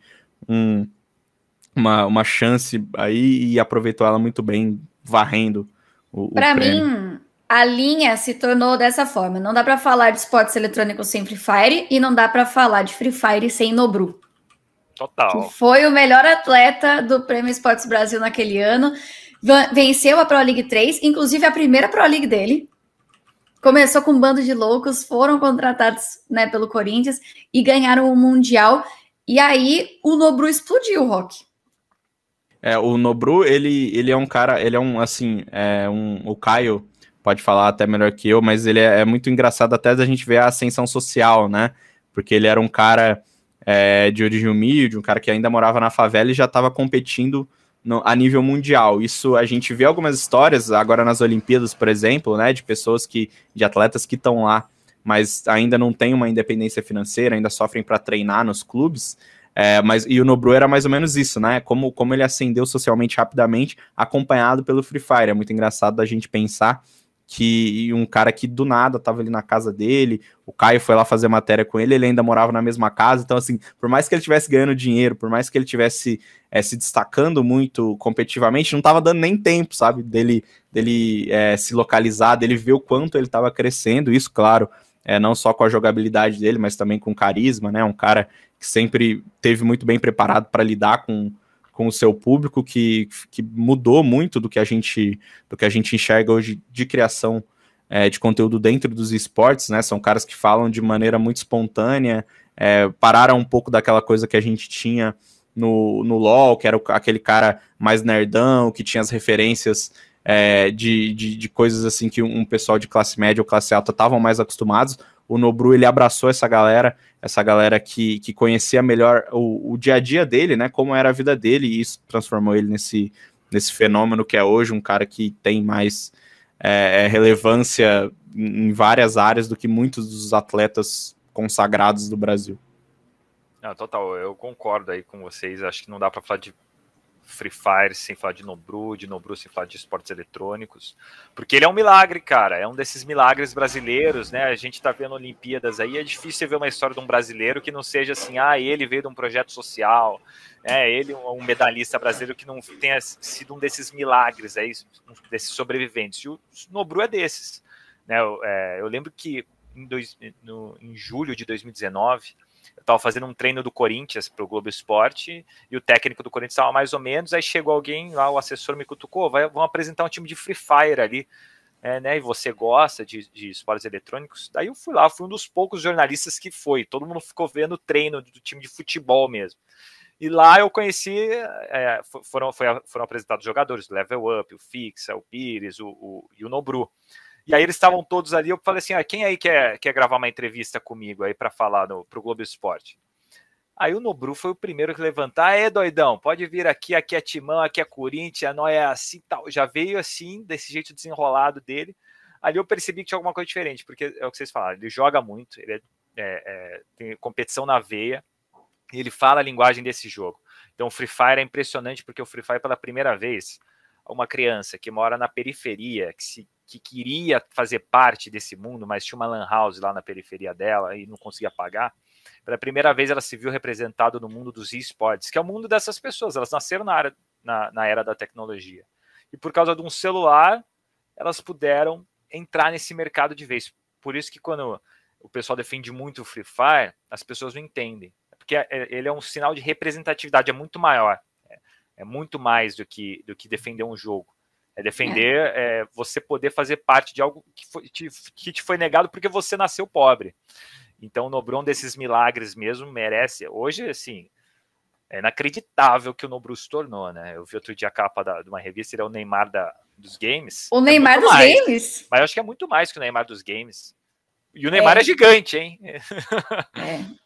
um, uma, uma chance aí e aproveitou ela muito bem, varrendo o Para mim, a linha se tornou dessa forma. Não dá para falar de esportes eletrônicos sem Free Fire e não dá para falar de Free Fire sem Nobru. Total. Que foi o melhor atleta do Prêmio Esportes Brasil naquele ano. Venceu a Pro League 3, inclusive a primeira Pro League dele. Começou com um bando de loucos, foram contratados né, pelo Corinthians e ganharam o Mundial. E aí o Nobru explodiu, Rock. É, o Nobru, ele, ele é um cara, ele é um, assim, é um, o Caio pode falar até melhor que eu, mas ele é, é muito engraçado até da gente ver a ascensão social, né? Porque ele era um cara é, de origem humilde, um cara que ainda morava na favela e já estava competindo no, a nível mundial. Isso a gente vê algumas histórias agora nas Olimpíadas, por exemplo, né, de pessoas que, de atletas que estão lá, mas ainda não têm uma independência financeira, ainda sofrem para treinar nos clubes. É, mas e o Nobru era mais ou menos isso, né? Como, como ele ascendeu socialmente rapidamente, acompanhado pelo Free Fire. É muito engraçado da gente pensar que um cara que do nada tava ali na casa dele, o Caio foi lá fazer matéria com ele, ele ainda morava na mesma casa, então assim, por mais que ele tivesse ganhando dinheiro, por mais que ele tivesse é, se destacando muito competitivamente, não tava dando nem tempo, sabe, dele, dele é, se localizar, dele ver o quanto ele tava crescendo, isso, claro, é, não só com a jogabilidade dele, mas também com carisma, né, um cara que sempre teve muito bem preparado para lidar com com o seu público que, que mudou muito do que a gente do que a gente enxerga hoje de criação é, de conteúdo dentro dos esportes, né? São caras que falam de maneira muito espontânea, é, pararam um pouco daquela coisa que a gente tinha no, no LoL, que era o, aquele cara mais nerdão, que tinha as referências é, de, de, de, coisas assim que um pessoal de classe média ou classe alta estavam mais acostumados o Nobru ele abraçou essa galera, essa galera que, que conhecia melhor o, o dia a dia dele, né? Como era a vida dele, e isso transformou ele nesse, nesse fenômeno que é hoje, um cara que tem mais é, é relevância em várias áreas do que muitos dos atletas consagrados do Brasil. Não, total, eu concordo aí com vocês. Acho que não dá para falar de Free Fire sem falar de Nobru, de Nobru sem falar de esportes eletrônicos, porque ele é um milagre, cara, é um desses milagres brasileiros, né? A gente tá vendo Olimpíadas aí, é difícil ver uma história de um brasileiro que não seja assim, ah, ele veio de um projeto social, é ele um medalhista brasileiro que não tenha sido um desses milagres aí, um desses sobreviventes. E o Nobru é desses, né? Eu, é, eu lembro que em, dois, no, em julho de 2019 eu estava fazendo um treino do Corinthians para o Globo Esporte e o técnico do Corinthians estava mais ou menos. Aí chegou alguém lá, o assessor me cutucou, vai, vamos apresentar um time de Free Fire ali. É, né, e você gosta de, de esportes eletrônicos? Daí eu fui lá, fui um dos poucos jornalistas que foi. Todo mundo ficou vendo o treino do time de futebol mesmo. E lá eu conheci, é, foram, foram apresentados jogadores, Level Up, o Fixa, o Pires, o, o, e o Nobru. E aí eles estavam todos ali, eu falei assim, ah, quem aí quer, quer gravar uma entrevista comigo aí para falar no, pro Globo Esporte? Aí o Nobru foi o primeiro que levantar, é doidão, pode vir aqui, aqui é Timão, aqui é Corinthians, não é assim, tal. Já veio assim, desse jeito desenrolado dele. Ali eu percebi que tinha alguma coisa diferente, porque é o que vocês falaram, ele joga muito, ele é, é, é, tem competição na veia, e ele fala a linguagem desse jogo. Então o Free Fire é impressionante, porque o Free Fire, pela primeira vez, uma criança que mora na periferia, que, se, que queria fazer parte desse mundo, mas tinha uma lan house lá na periferia dela e não conseguia pagar, pela primeira vez ela se viu representada no mundo dos esportes, que é o mundo dessas pessoas. Elas nasceram na, área, na, na era da tecnologia. E por causa de um celular, elas puderam entrar nesse mercado de vez. Por isso que quando o pessoal defende muito o Free Fire, as pessoas não entendem. Porque é, ele é um sinal de representatividade, é muito maior. É, é muito mais do que, do que defender um jogo. É defender é. É, você poder fazer parte de algo que, foi, te, que te foi negado porque você nasceu pobre. Então, o Nobru, um desses milagres mesmo, merece. Hoje, assim, é inacreditável que o Nobru se tornou, né? Eu vi outro dia a capa da, de uma revista, ele é o Neymar da, dos games. O é Neymar dos mais, games? Mas eu acho que é muito mais que o Neymar dos games. E o Neymar é, é gigante, hein? É.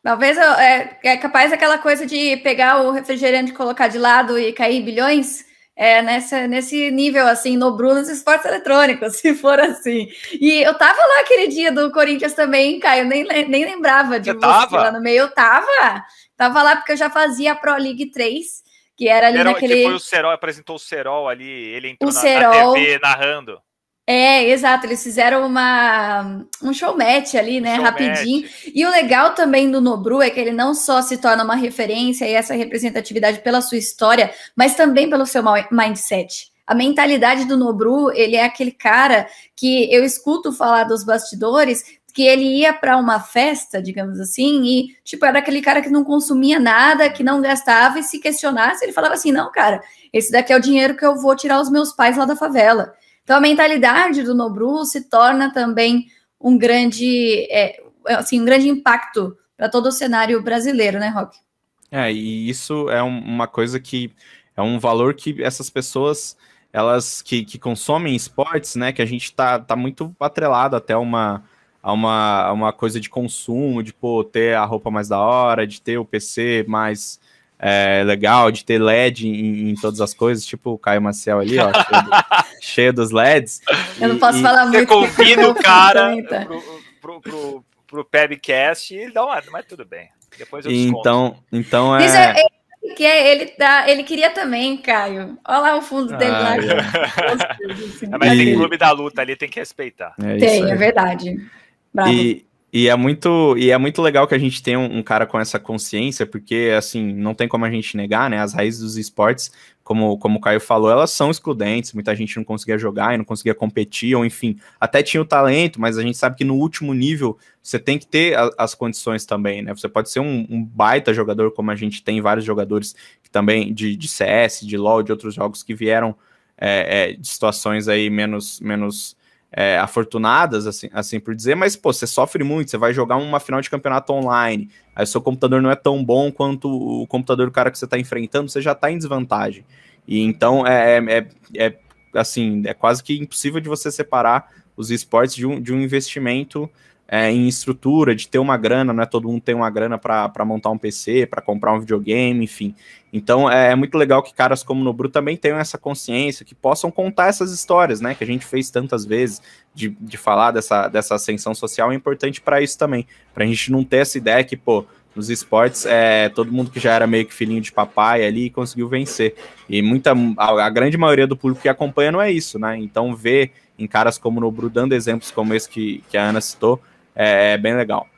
Talvez é, é capaz aquela coisa de pegar o refrigerante, colocar de lado e cair bilhões é, nessa, nesse nível, assim, no Bruno esportes eletrônicos, se for assim. E eu tava lá aquele dia do Corinthians também, Caio, nem, nem lembrava de você, você lá no meio. Eu tava, tava lá porque eu já fazia a Pro League 3, que era ali Serol, naquele... Que foi o Serol, apresentou o Serol ali, ele entrou o na, Serol... na TV narrando. É, exato, eles fizeram uma, um show match ali, né, um rapidinho. Match. E o legal também do Nobru é que ele não só se torna uma referência e essa representatividade pela sua história, mas também pelo seu mindset. A mentalidade do Nobru, ele é aquele cara que eu escuto falar dos bastidores, que ele ia para uma festa, digamos assim, e tipo era aquele cara que não consumia nada, que não gastava e se questionasse, ele falava assim: "Não, cara, esse daqui é o dinheiro que eu vou tirar os meus pais lá da favela". Então, a mentalidade do Nobru se torna também um grande, é, assim, um grande impacto para todo o cenário brasileiro, né, Rock? É, e isso é uma coisa que é um valor que essas pessoas elas que, que consomem esportes, né, que a gente tá, tá muito atrelado até uma, a uma, uma coisa de consumo, de pô, ter a roupa mais da hora, de ter o PC mais é, legal, de ter LED em, em, todas as coisas, tipo o Caio Maciel ali, ó, cheio, do, cheio dos LEDs. Eu não posso e, falar muito. Você convida o cara pro, pro, pro, pro Pebcast e ele dá uma, mas tudo bem. Depois eu Então, então é... Ele, que é, ele, tá, ele queria também, Caio. Olha lá o fundo dele ah, lá. É. mas tem clube da luta ali, tem que respeitar. É tem, é verdade. Bravo. E, e é muito, e é muito legal que a gente tenha um, um, cara com essa consciência, porque assim, não tem como a gente negar, né? As raízes dos esportes, como, como o Caio falou, elas são excludentes, muita gente não conseguia jogar e não conseguia competir, ou enfim, até tinha o talento, mas a gente sabe que no último nível você tem que ter a, as condições também, né? Você pode ser um, um, baita jogador, como a gente tem vários jogadores que também de, de CS, de LoL, de outros jogos que vieram é, é, de situações aí menos, menos é, afortunadas, assim, assim por dizer, mas, pô, você sofre muito, você vai jogar uma final de campeonato online, aí o seu computador não é tão bom quanto o computador do cara que você está enfrentando, você já está em desvantagem. E então é, é, é, assim, é quase que impossível de você separar os esportes de um, de um investimento é, em estrutura, de ter uma grana, não é todo mundo tem uma grana para montar um PC, para comprar um videogame, enfim. Então é, é, muito legal que caras como o Nobru também tenham essa consciência, que possam contar essas histórias, né? Que a gente fez tantas vezes de, de falar dessa, dessa ascensão social, é importante para isso também. Para a gente não ter essa ideia que, pô, nos esportes, é, todo mundo que já era meio que filhinho de papai ali conseguiu vencer. E muita, a, a grande maioria do público que acompanha não é isso, né? Então ver em caras como o Nobru dando exemplos como esse que, que a Ana citou, é, é bem legal.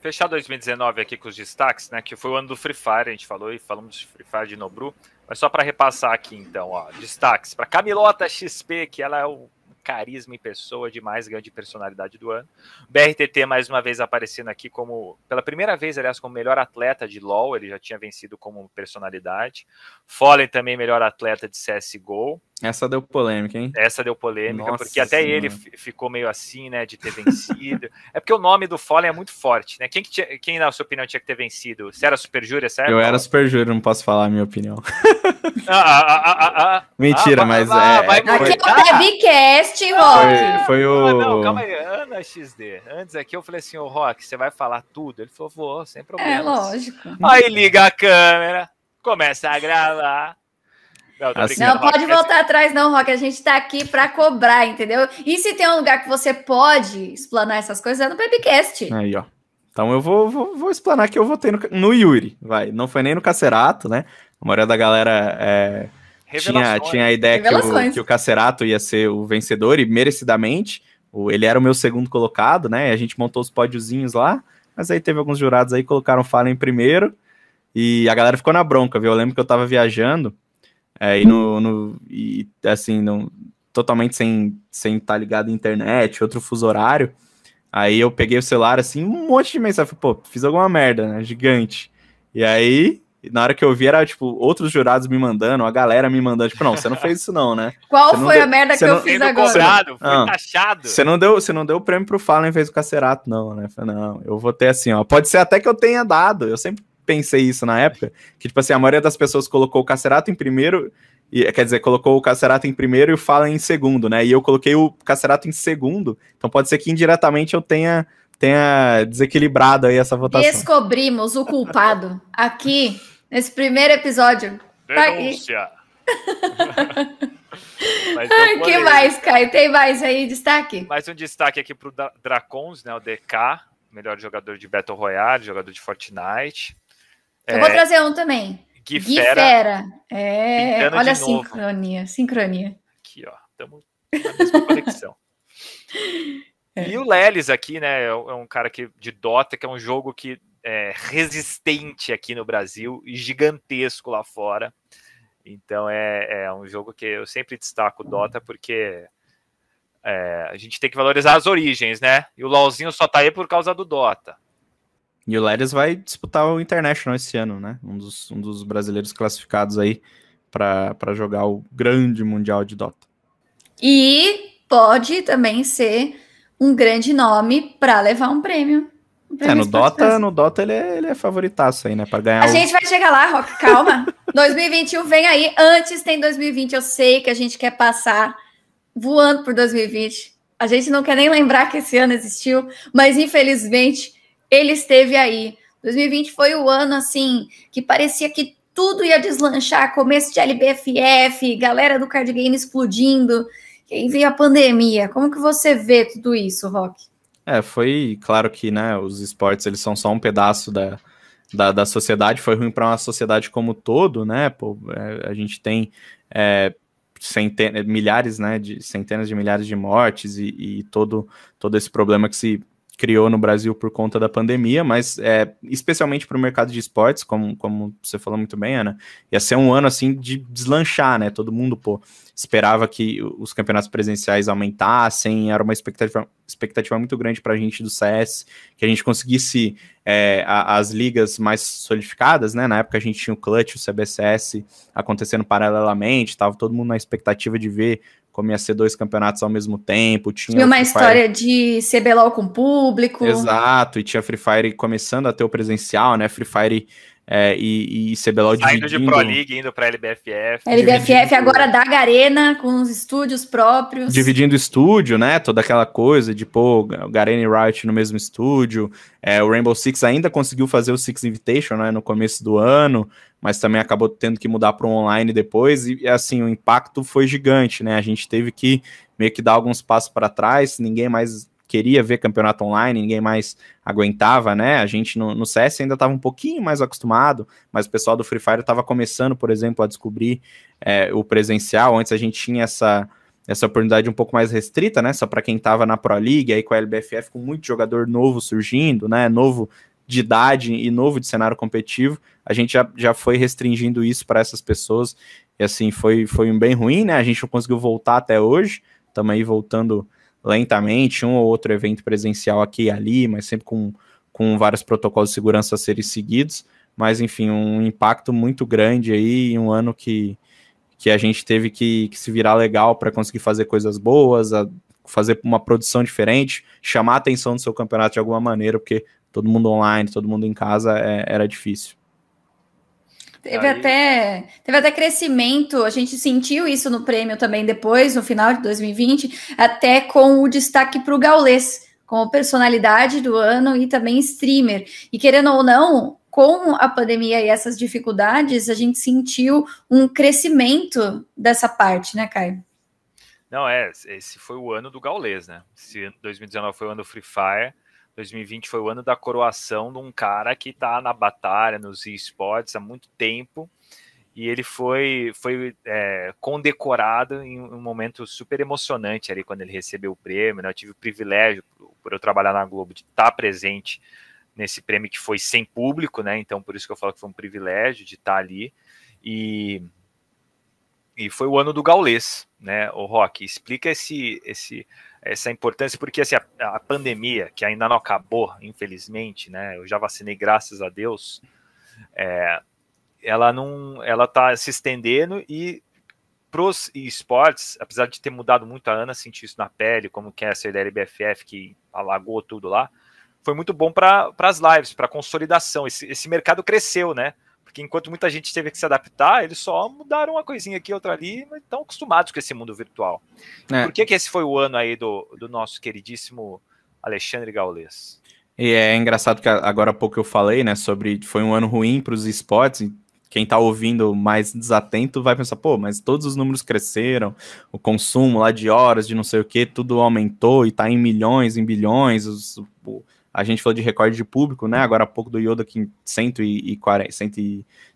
Fechar 2019 aqui com os destaques, né? Que foi o ano do Free Fire, a gente falou e falamos de Free Fire de Nobru. Mas só para repassar aqui, então, ó, destaques para Camilota XP, que ela é o carisma em pessoa demais, grande personalidade do ano. BRTT mais uma vez aparecendo aqui como, pela primeira vez, aliás, como melhor atleta de LoL, ele já tinha vencido como personalidade. Fallen também melhor atleta de CSGO. Essa deu polêmica, hein? Essa deu polêmica, Nossa porque até Senhora. ele ficou meio assim, né, de ter vencido. é porque o nome do Fallen é muito forte, né? Quem, que tinha- quem na sua opinião, tinha que ter vencido? Você era Super Júri, certo? Eu era super júri, não posso falar a minha opinião. Ah, ah, ah, ah, ah. Mentira, Ah, mas é. vai Aqui foi, é o Webcast, Rock. foi, foi o. Ah, não, calma aí. Ana XD. Antes aqui eu falei assim, ô Rock, você vai falar tudo? Ele falou, vou, sem É, problemas. lógico. Aí liga a câmera, começa a gravar. Não, Assim, Não, pode Rock, voltar atrás, não, Rock. A gente tá aqui pra cobrar, entendeu? E se tem um lugar que você pode explanar essas coisas, é no Webcast. Aí, ó. Então eu vou, vou, vou explanar que eu votei no, no Yuri, vai. Não foi nem no Cacerato, né? A maioria da galera é, tinha, tinha a ideia que o, que o Cacerato ia ser o vencedor e merecidamente. O, ele era o meu segundo colocado, né? A gente montou os pódiozinhos lá, mas aí teve alguns jurados aí que colocaram o Fallen em primeiro e a galera ficou na bronca, viu? Eu lembro que eu tava viajando é, e, no, no- e assim, não, totalmente sem sem estar ligado à internet, outro fuso horário. Aí eu peguei o celular, assim, um monte de mensagem. Falei, pô, fiz alguma merda, né? Gigante. E aí, na hora que eu vi, era, tipo, outros jurados me mandando, a galera me mandando. Tipo, não, você não fez isso não, né? Qual Você não foi deu- a merda que eu não- fiz agora? cobrado, foi Ah. taxado. Você não deu, você não deu o prêmio pro Fallen fez o Cacerato, não, né? Falei, não, eu vou ter assim, ó. Pode ser até que eu tenha dado. Eu sempre pensei isso na época, que, tipo assim, a maioria das pessoas colocou o Cacerato em primeiro, e, quer dizer, colocou o Cacerato em primeiro e o Fallen em segundo, né? E eu coloquei o Cacerato em segundo, então pode ser que indiretamente eu tenha, tenha desequilibrado aí essa votação. Descobrimos o culpado aqui, nesse primeiro episódio. Tá. Denúncia. Mas Ai, deu que mais, Caio? Tem mais aí, destaque? Mais um destaque aqui pro Dra- Dracons, né? O DK, melhor jogador de Battle Royale, jogador de Fortnite. Eu É, vou trazer um também. Gui Gui Fera, Fera. É, olha a novo. sincronia, sincronia. aqui, ó. Estamos na mesma conexão. E o Lelis aqui, né? É um cara que, de Dota, que é um jogo que é resistente aqui no Brasil e gigantesco lá fora. Então é, é um jogo que eu sempre destaco o Dota porque é, a gente tem que valorizar as origens, né? E o LoLzinho só tá aí por causa do Dota. E o Leris vai disputar o International esse ano, né? Um dos, um dos brasileiros classificados aí para jogar o grande Mundial de Dota. E pode também ser um grande nome para levar um prêmio. Um É, prêmio no Esporte Dota, no Dota ele é, ele é favoritaço aí, né? Pra ganhar A o... gente vai chegar lá, Rock, calma. 2021 vem aí. Antes tem 2020. Eu sei que a gente quer passar voando por 2020. A gente não quer nem lembrar que esse ano existiu, mas infelizmente ele esteve aí. 2020 foi o ano assim que parecia que tudo ia deslanchar, começo de LBFF, galera do card game explodindo, e aí veio a pandemia. Como que você vê tudo isso, Rock? É, foi claro que, né, os esportes, eles são só um pedaço da, da, da sociedade, foi ruim para uma sociedade como todo, né, pô, é, a gente tem é, centenas, milhares, né, de centenas de milhares de mortes e, e todo, todo esse problema que se criou no Brasil por conta da pandemia, mas é, especialmente para o mercado de esportes, como, como você falou muito bem, Ana, ia ser um ano assim de deslanchar, né? Todo mundo, pô, esperava que os campeonatos presenciais aumentassem, era uma expectativa, expectativa muito grande para a gente do CS, que a gente conseguisse é, a, as ligas mais solidificadas, né? Na época a gente tinha o Clutch, o CBCS acontecendo paralelamente, estava todo mundo na expectativa de ver como ia ser dois campeonatos ao mesmo tempo. Tinha, Tinha uma história de CBLOL com público. Exato, e tinha Free Fire começando a ter o presencial, né? Free Fire é, e, e CBLOL Saindo de dividindo, Pro League, indo pra LBFF. LBFF dividindo- agora da Garena, com os estúdios próprios. dividindo estúdio, né? Toda aquela coisa de pô, o Garena e Riot no mesmo estúdio. É, o Rainbow Six ainda conseguiu fazer o Six Invitation né, no começo do ano, mas também acabou tendo que mudar para o online depois. E assim, o impacto foi gigante, né? A gente teve que meio que dar alguns passos para trás, ninguém mais queria ver campeonato online, ninguém mais aguentava, né? A gente no, no CS ainda estava um pouquinho mais acostumado, mas o pessoal do Free Fire estava começando, por exemplo, a descobrir é, o presencial. Antes a gente tinha essa, essa oportunidade um pouco mais restrita, né? Só para quem estava na Pro League, aí com a LBFF, com muito jogador novo surgindo, né? Novo de idade e novo de cenário competitivo, a gente já, já foi restringindo isso para essas pessoas. E assim, foi, foi um bem ruim, né? A gente não conseguiu voltar até hoje. Estamos aí voltando lentamente, um ou outro evento presencial aqui e ali, mas sempre com, com vários protocolos de segurança a serem seguidos. Mas, enfim, um impacto muito grande aí, um ano que, que a gente teve que, que se virar legal para conseguir fazer coisas boas, fazer uma produção diferente, chamar a atenção do seu campeonato de alguma maneira, porque todo mundo online, todo mundo em casa é, era difícil. Teve, Aí... até, teve até crescimento, a gente sentiu isso no prêmio também depois, no final de 2020, até com o destaque para o Gaulês, como personalidade do ano e também streamer. E querendo ou não, com a pandemia e essas dificuldades, a gente sentiu um crescimento dessa parte, né, Caio? Não, é, esse foi o ano do Gaulês, né? Esse 2019 foi o ano do Free Fire, 2020 foi o ano da coroação de um cara que está na batalha, nos esportes há muito tempo, e ele foi, foi é, condecorado em um momento super emocionante ali quando ele recebeu o prêmio. Né? Eu tive o privilégio, por eu trabalhar na Globo, de estar presente nesse prêmio que foi sem público, né? Então, por isso que eu falo que foi um privilégio de estar ali. E, e foi o ano do Gaulês, né? O Rock, explica esse, esse, essa importância, porque assim, a, a, pandemia, que ainda não acabou, infelizmente, né? Eu já vacinei, graças a Deus. É, ela não, ela tá se estendendo e pros esportes, apesar de ter mudado muito a Ana, senti isso na pele, como que é essa da LBFF que alagou tudo lá, foi muito bom para as lives, para consolidação. Esse, esse mercado cresceu, né? Porque enquanto muita gente teve que se adaptar, eles só mudaram uma coisinha aqui, outra ali, mas estão acostumados com esse mundo virtual. É. Por que, que esse foi o ano aí do, do nosso queridíssimo Alexandre Gaules? E é engraçado que agora há pouco eu falei, né, sobre foi um ano ruim para os esportes. Quem tá ouvindo mais desatento vai pensar, pô, mas todos os números cresceram, o consumo lá de horas, de não sei o que, tudo aumentou e tá em milhões, em bilhões, os, o, a gente falou de recorde de público, né? Agora há pouco do Yoda aqui em 140,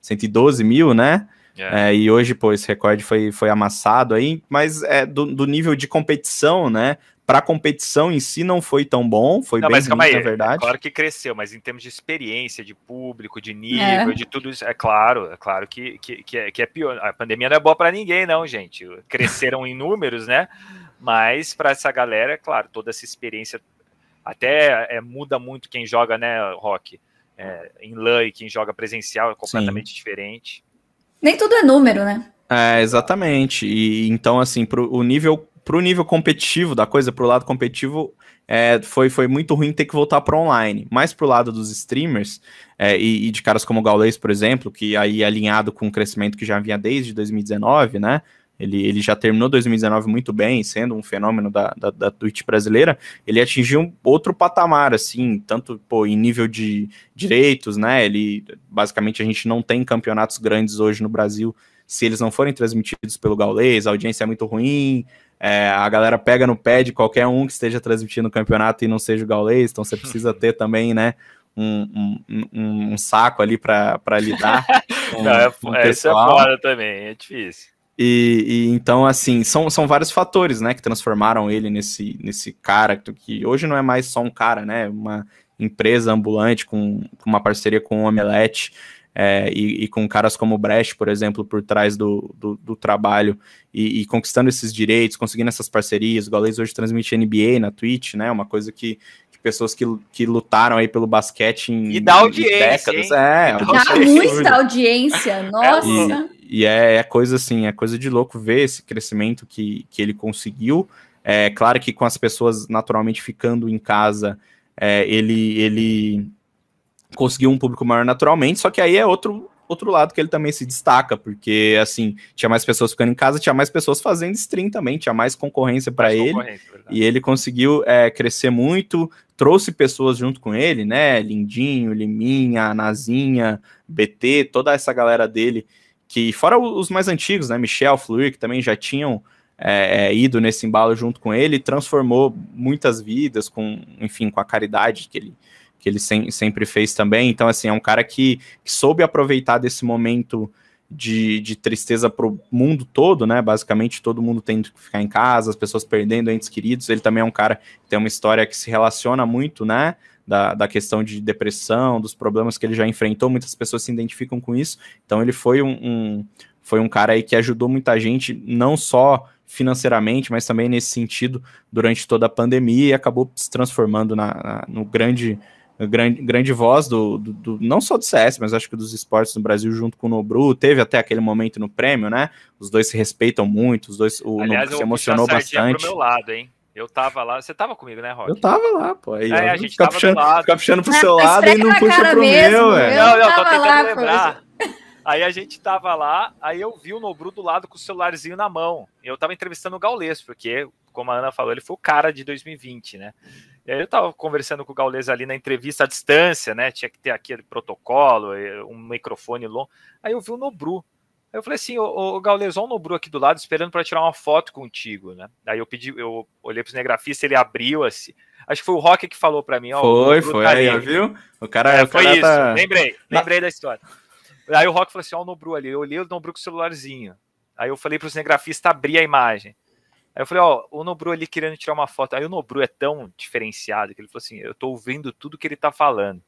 112 mil, né? É. é, e hoje, pô, esse recorde foi, foi amassado aí, mas é do, do nível de competição, né? Para a competição em si não foi tão bom, foi não, bem ruim, aí, na verdade. É claro que cresceu, mas em termos de experiência, de público, de nível, é. de tudo isso, é claro, é claro que, que, que, é, que é pior. A pandemia não é boa para ninguém, não, gente. Cresceram em números, né? Mas para essa galera, é claro, toda essa experiência até é, muda muito quem joga, né, Rock? É, em LAN e quem joga presencial é completamente Sim. diferente. Nem tudo é número, né? É, exatamente. E então, assim, pro, o nível, pro nível competitivo da coisa, pro lado competitivo, é, foi, foi muito ruim ter que voltar para online. Mas pro lado dos streamers é, e, e, de caras como o Gaules, por exemplo, que aí alinhado com o crescimento que já vinha desde 2019, né? Ele, ele já terminou 2019 muito bem, sendo um fenômeno da, da, da Twitch brasileira. Ele atingiu um outro patamar, assim, tanto pô, em nível de direitos, né? Ele basicamente a gente não tem campeonatos grandes hoje no Brasil se eles não forem transmitidos pelo Gaulês, a audiência é muito ruim. É, a galera pega no pé de qualquer um que esteja transmitindo o campeonato e não seja o Gaulês, então você precisa ter também, né? Um, um, um saco ali para lidar. Com, não, é, com é, isso é fora também, é difícil. E, e, então, assim, são, são vários fatores, né, que transformaram ele nesse, nesse cara que hoje não é mais só um cara, né, uma empresa ambulante com, com uma parceria com o Omelete é, e, e, com caras como o Brecht, por exemplo, por trás do, do, do trabalho e, e, conquistando esses direitos, conseguindo essas parcerias. O Gaules hoje transmite NBA na Twitch, né, uma coisa que, que pessoas que, que lutaram aí pelo basquete em, e dá audiência, décadas. Hein? É, dá muita audiência, nossa. E é, é, coisa assim, é coisa de louco ver esse crescimento que, que ele conseguiu. É claro que com as pessoas naturalmente ficando em casa, é, ele, ele conseguiu um público maior naturalmente, só que aí é outro, outro lado que ele também se destaca, porque assim, tinha mais pessoas ficando em casa, tinha mais pessoas fazendo stream também, tinha mais concorrência para ele, e ele conseguiu é, crescer muito, trouxe pessoas junto com ele, né, Lindinho, Liminha, Nazinha, BT, toda essa galera dele, que fora os mais antigos, né, Michel, Fluir, que também já tinham é, é, ido nesse embalo junto com ele, transformou muitas vidas com, enfim, com a caridade que ele, que ele sem, sempre fez também. Então, assim, é um cara que, que soube aproveitar desse momento de, de tristeza para o mundo todo, né? Basicamente, todo mundo tendo que ficar em casa, as pessoas perdendo entes queridos. Ele também é um cara que tem uma história que se relaciona muito, né? da, da questão de depressão, dos problemas que ele já enfrentou, muitas pessoas se identificam com isso. Então ele foi um, um foi um cara aí que ajudou muita gente, não só financeiramente, mas também nesse sentido durante toda a pandemia e acabou se transformando na, na no grande grande, grande voz do, do, do, não só do CS, mas acho que dos esportes no Brasil junto com o Nobru. Teve até aquele momento no prêmio, né? Os dois se respeitam muito, os dois o Aliás, Nobru se emocionou bastante. Pro meu lado, hein? Eu tava lá, você tava comigo, né, Rock? Eu tava lá, pô. Aí, é, a gente fica tava puxando, do lado. Fica puxando pro Não, seu lado e não puxa pro mesmo, meu, eu- velho. Não, não, tô tava tentando lá, lembrar. Aí a gente tava lá, aí eu vi o Nobru do lado com o celularzinho na mão. Eu tava entrevistando o Gaules, porque, como a Ana falou, ele foi o cara de 2020, né? E aí eu tava conversando com o Gaules ali na entrevista à distância, né? Tinha que ter aquele protocolo, eh, um microfone longo. Aí eu vi o Nobru. Aí eu falei assim, ô, ô Gaules, olha o Nobru aqui do lado esperando para tirar uma foto contigo, né? Aí eu pedi, eu olhei pro cinegrafista, ele abriu assim. Acho que foi o Rock que falou para mim, ó. o Foi, foi, tá aí, viu? O cara, É, o foi cara isso, tá- lembrei, lembrei da história. Aí o Rock falou assim: ó, o Nobru ali. Eu olhei o Nobru com o celularzinho. Aí eu falei pro cinegrafista abrir a imagem. Aí eu falei: ó, o Nobru ali querendo tirar uma foto. Aí o Nobru é tão diferenciado que ele falou assim: eu tô ouvindo tudo que ele tá falando.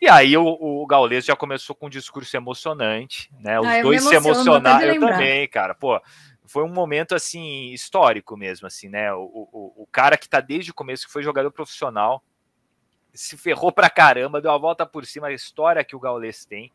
E aí o, o Gaules já começou com um discurso emocionante, né? Os Ah, dois se emocionaram. Eu também, cara. Pô, foi um momento assim histórico mesmo, assim, né? O, o, o cara que tá desde o começo, que foi jogador profissional, se ferrou pra caramba, deu a volta por cima, a história que o Gaules tem,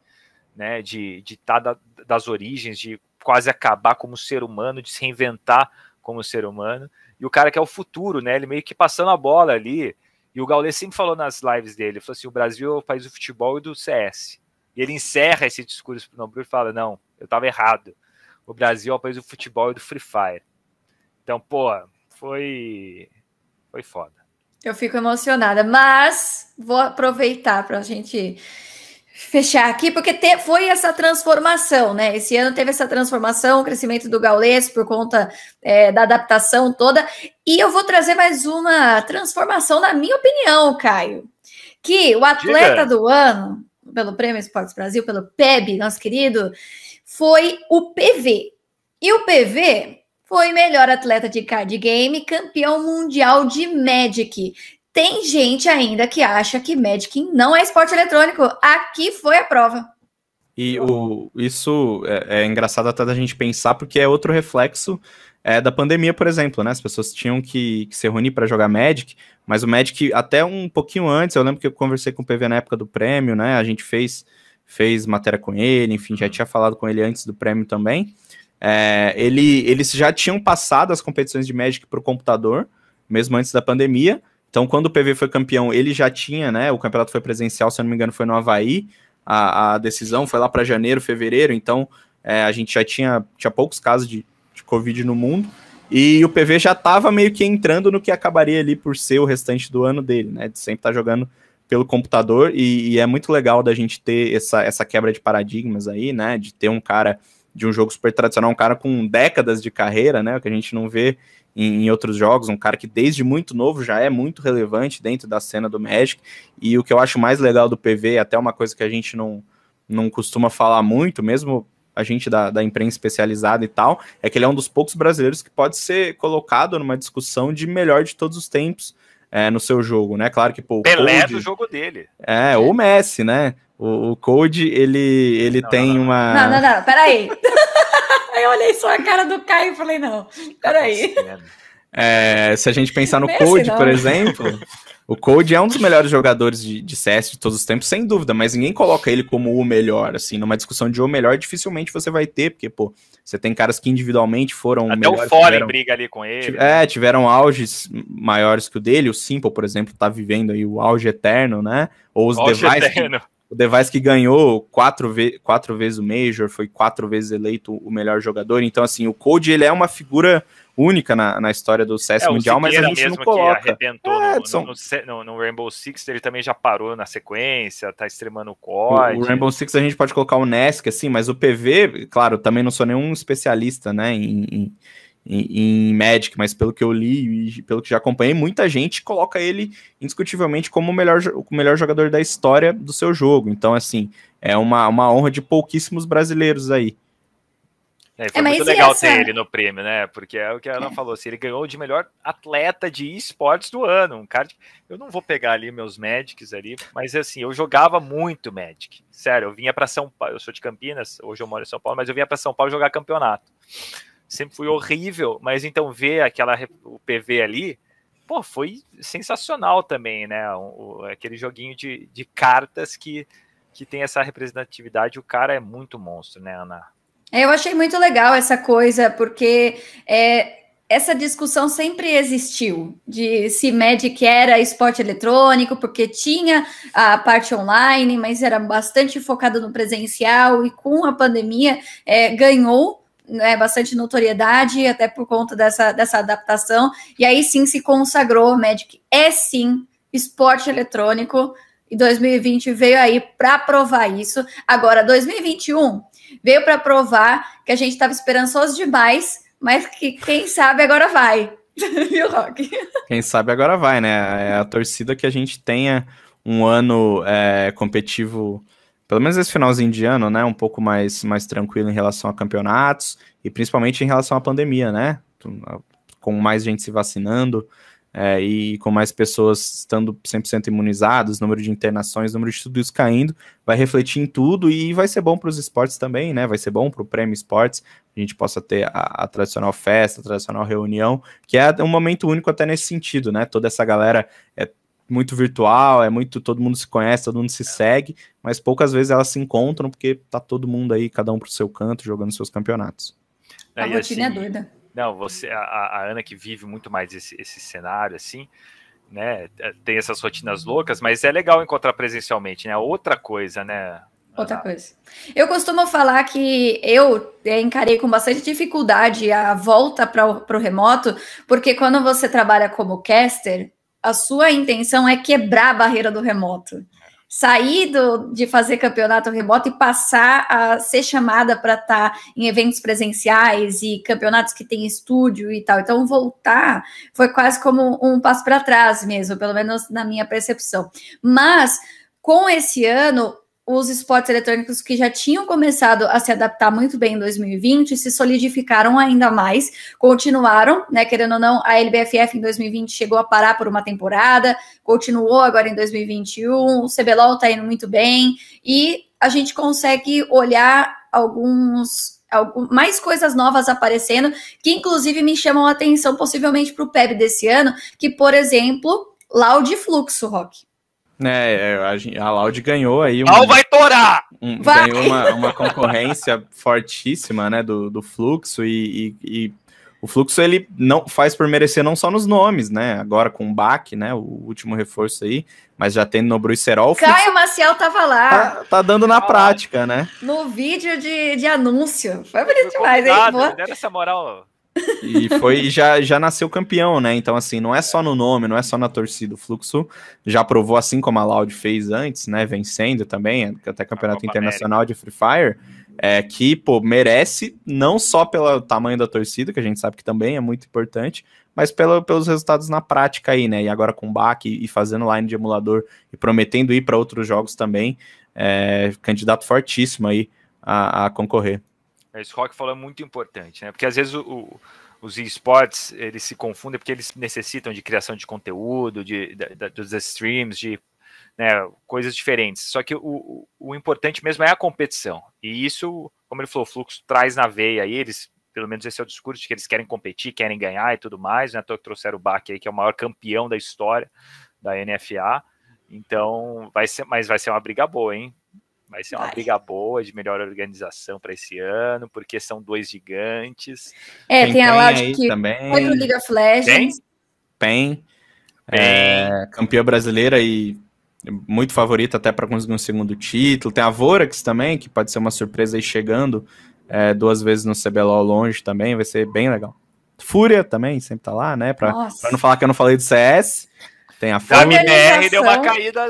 né? De de estar da, das origens, de quase acabar como ser humano, de se reinventar como ser humano. E o cara que é o futuro, né? Ele meio que passando a bola ali. E o Gaules sempre falou nas lives dele, ele falou assim, o Brasil é o país do futebol e do CS. E ele encerra esse discurso pro Nobru e fala, não, eu tava errado. O Brasil é o país do futebol e do Free Fire. Então, pô, foi foi foda. Eu fico emocionada, mas vou aproveitar para a gente fechar aqui, porque te- foi essa transformação, né? Esse ano teve essa transformação, o crescimento do Gaules por conta é, da adaptação toda. E eu vou trazer mais uma transformação, na minha opinião, Caio. Que o atleta Diga. do ano, pelo Prêmio Esportes Brasil, pelo PEB, nosso querido, foi o PV. E o PV foi melhor atleta de card game, campeão mundial de Magic. Tem gente ainda que acha que Magic não é esporte eletrônico. Aqui foi a prova. E o, isso é, é engraçado até da gente pensar, porque é outro reflexo é, da pandemia, por exemplo, né? As pessoas tinham que, que se reunir para jogar Magic, mas o Magic, até um pouquinho antes, eu lembro que eu conversei com o PV na época do prêmio, né? A gente fez, fez matéria com ele, enfim, já tinha falado com ele antes do prêmio também. É, ele, eles já tinham passado as competições de Magic para o computador, mesmo antes da pandemia. Então, quando o PV foi campeão, ele já tinha, né? O campeonato foi presencial, se eu não me engano, foi no Havaí. A, a decisão foi lá para janeiro, fevereiro. Então, é, a gente já tinha, tinha poucos casos de, de Covid no mundo. E o PV já estava meio que entrando no que acabaria ali por ser o restante do ano dele, né? De sempre estar tá jogando pelo computador. E, e, é muito legal da gente ter essa, essa quebra de paradigmas aí, né? De ter um cara de um jogo super tradicional, um cara com décadas de carreira, né? Que a gente não vê em, em, outros jogos, um cara que desde muito novo já é muito relevante dentro da cena do Magic. E o que eu acho mais legal do PV, até uma coisa que a gente não, não costuma falar muito, mesmo a gente da, da imprensa especializada e tal, é que ele é um dos poucos brasileiros que pode ser colocado numa discussão de melhor de todos os tempos. É, no seu jogo, né? Claro que pô, o Pelé Code, do jogo dele. É, ou Messi, né? O, o Code, ele, ele Não, tem não, não. uma. Não, não, não, peraí. Aí eu olhei só a cara do Caio e falei, não, peraí. É, se a gente pensar no Messi, Code, não. por exemplo, o Code é um dos melhores jogadores de, de CS de todos os tempos, sem dúvida, mas ninguém coloca ele como o melhor, assim, numa discussão de o melhor, dificilmente você vai ter, porque, pô, você tem caras que individualmente foram Até o melhores, Fallen tiveram- briga ali com ele. É, tiveram auges maiores que o dele. O Simple, por exemplo, tá vivendo aí o auge eterno, né? Ou os Auge device, que, eterno. O device que ganhou quatro, ve quatro vezes o Major, foi quatro vezes eleito o melhor jogador. Então, assim, o Code ele é uma figura única na, na história do CS É, o Mundial, mas a gente não coloca. arrebentou É, no, são- no, no- Rainbow Six, ele também já parou na sequência, tá extremando o O, COD. o Rainbow Six a gente pode colocar o Nesk, assim, mas o PV, claro, também não sou nenhum especialista, né, em, em, em- em Magic, mas pelo que eu li e pelo que já acompanhei, muita gente coloca ele indiscutivelmente como o melhor, o melhor jogador da história do seu jogo. Então, assim, é uma, uma honra de pouquíssimos brasileiros aí. É, foi É, muito legal essa- ter ele no prêmio, né? Porque é o que a Ana falou, assim, ele ganhou de melhor atleta de esportes do ano. Um cara que, eu não vou pegar ali meus Magics ali, mas assim, eu jogava muito Magic. Sério, eu vinha para São Paulo, eu sou de Campinas, hoje eu moro em São Paulo, mas eu vinha para São Paulo jogar campeonato. Sempre fui horrível, mas então ver aquela o PV ali, pô, foi sensacional também, né? O, aquele joguinho de, de cartas que, que tem essa representatividade. O cara é muito monstro, né, Ana? Eu achei muito legal essa coisa, porque é, essa discussão sempre existiu de se Magic era esporte eletrônico, porque tinha a parte online, mas era bastante focado no presencial, e com a pandemia é, ganhou né, bastante notoriedade, até por conta dessa, dessa adaptação, e aí sim se consagrou. Magic é sim esporte eletrônico, e 2020 veio aí para provar isso. Agora, 2021 veio para provar que a gente estava esperançoso demais mas que quem sabe agora vai. Viu, Rock? Quem sabe agora vai, né? É a torcida que a gente tenha um ano é, competitivo, pelo menos esse finalzinho de ano, né? Um pouco mais, mais tranquilo em relação a campeonatos e principalmente em relação à pandemia, né? Com mais gente se vacinando, é, e com mais pessoas estando 100% imunizadas, número de internações, número de tudo isso caindo, vai refletir em tudo e vai ser bom para os esportes também, né? Vai ser bom para o Prêmio Esportes, a gente possa ter a, a, tradicional festa, a tradicional reunião, que é um momento único até nesse sentido, né? Toda essa galera é muito virtual, é muito todo mundo se conhece, todo mundo se segue, mas poucas vezes elas se encontram porque tá todo mundo aí, cada um pro seu canto, jogando seus campeonatos. A rotina é assim, é doida. Não, você, a, a, Ana que vive muito mais esse, esse cenário, assim, né? É, tem essas rotinas loucas, mas é legal encontrar presencialmente, né? Outra coisa, né? Outra coisa. Eu costumo falar que eu é, encarei com bastante dificuldade a volta para o remoto, porque quando você trabalha como caster, a sua intenção é quebrar a barreira do remoto sair do, de fazer campeonato remoto e passar a ser chamada para estar tá em eventos presenciais e campeonatos que tem estúdio e tal. Então, voltar foi quase como um passo para trás mesmo, pelo menos na minha percepção. Mas com esse ano, os esportes eletrônicos que já tinham começado a se adaptar muito bem em 2020 se solidificaram ainda mais, continuaram, né? Querendo ou não, a LBFF em 2020 chegou a parar por uma temporada, continuou agora em 2021, o CBLOL tá indo muito bem, e a gente consegue olhar alguns mais coisas novas aparecendo, que inclusive me chamam a atenção possivelmente para o PEB desse ano, que, por exemplo, Loud Fluxo, Rock. É, é, a, a Loud ganhou aí. Um, vai torar! Um, vai. Ganhou uma, uma concorrência fortíssima, né, do, do fluxo e, e, e, o fluxo ele não faz por merecer não só nos nomes, né? Agora com o Bach, né, o último reforço aí, mas já tendo no Brucerol. Caio Maciel tava lá. Tá, tá dando na ah, prática, né? No vídeo de, de anúncio. Foi bonito demais, hein? Deram essa moral e foi já, já nasceu campeão, né? Então, assim, não é só no nome, não é só na torcida. O Fluxo já provou, assim como a Loud fez antes, né? Vencendo também, até campeonato internacional América. de Free Fire, é, que, pô, merece, não só pelo tamanho da torcida, que a gente sabe que também é muito importante, mas pelo, pelos resultados na prática aí, né? E agora com o BAC e, e fazendo line de emulador e prometendo ir para outros jogos também, é, candidato fortíssimo aí a, a concorrer. Esse rock falou é muito importante, né? Porque às vezes o, o, os esportes eles se confundem porque eles necessitam de criação de conteúdo, de, de, de dos streams, de né, coisas diferentes. Só que o, o, importante mesmo é a competição. E isso, como ele falou, o fluxo traz na veia aí, eles, pelo menos esse é o discurso de que eles querem competir, querem ganhar e tudo mais, né? Trouxeram o Bach aí, que é o maior campeão da história da NFA. Então, vai ser, mas vai ser uma briga boa, hein? Vai ser uma Vai. briga boa de melhor organização para esse ano, porque são dois gigantes. É, tem, tem a Loud que também. foi pro League of Legends. Tem. É, campeã brasileira e muito favorita até para conseguir um segundo título. Tem a Vorax também, que pode ser uma surpresa aí chegando é, duas vezes no CBLOL longe também, vai ser bem legal. Fúria também, sempre tá lá, né? Pra, pra não falar que eu não falei do CS. Tem a Fúria. A MBR deu uma caída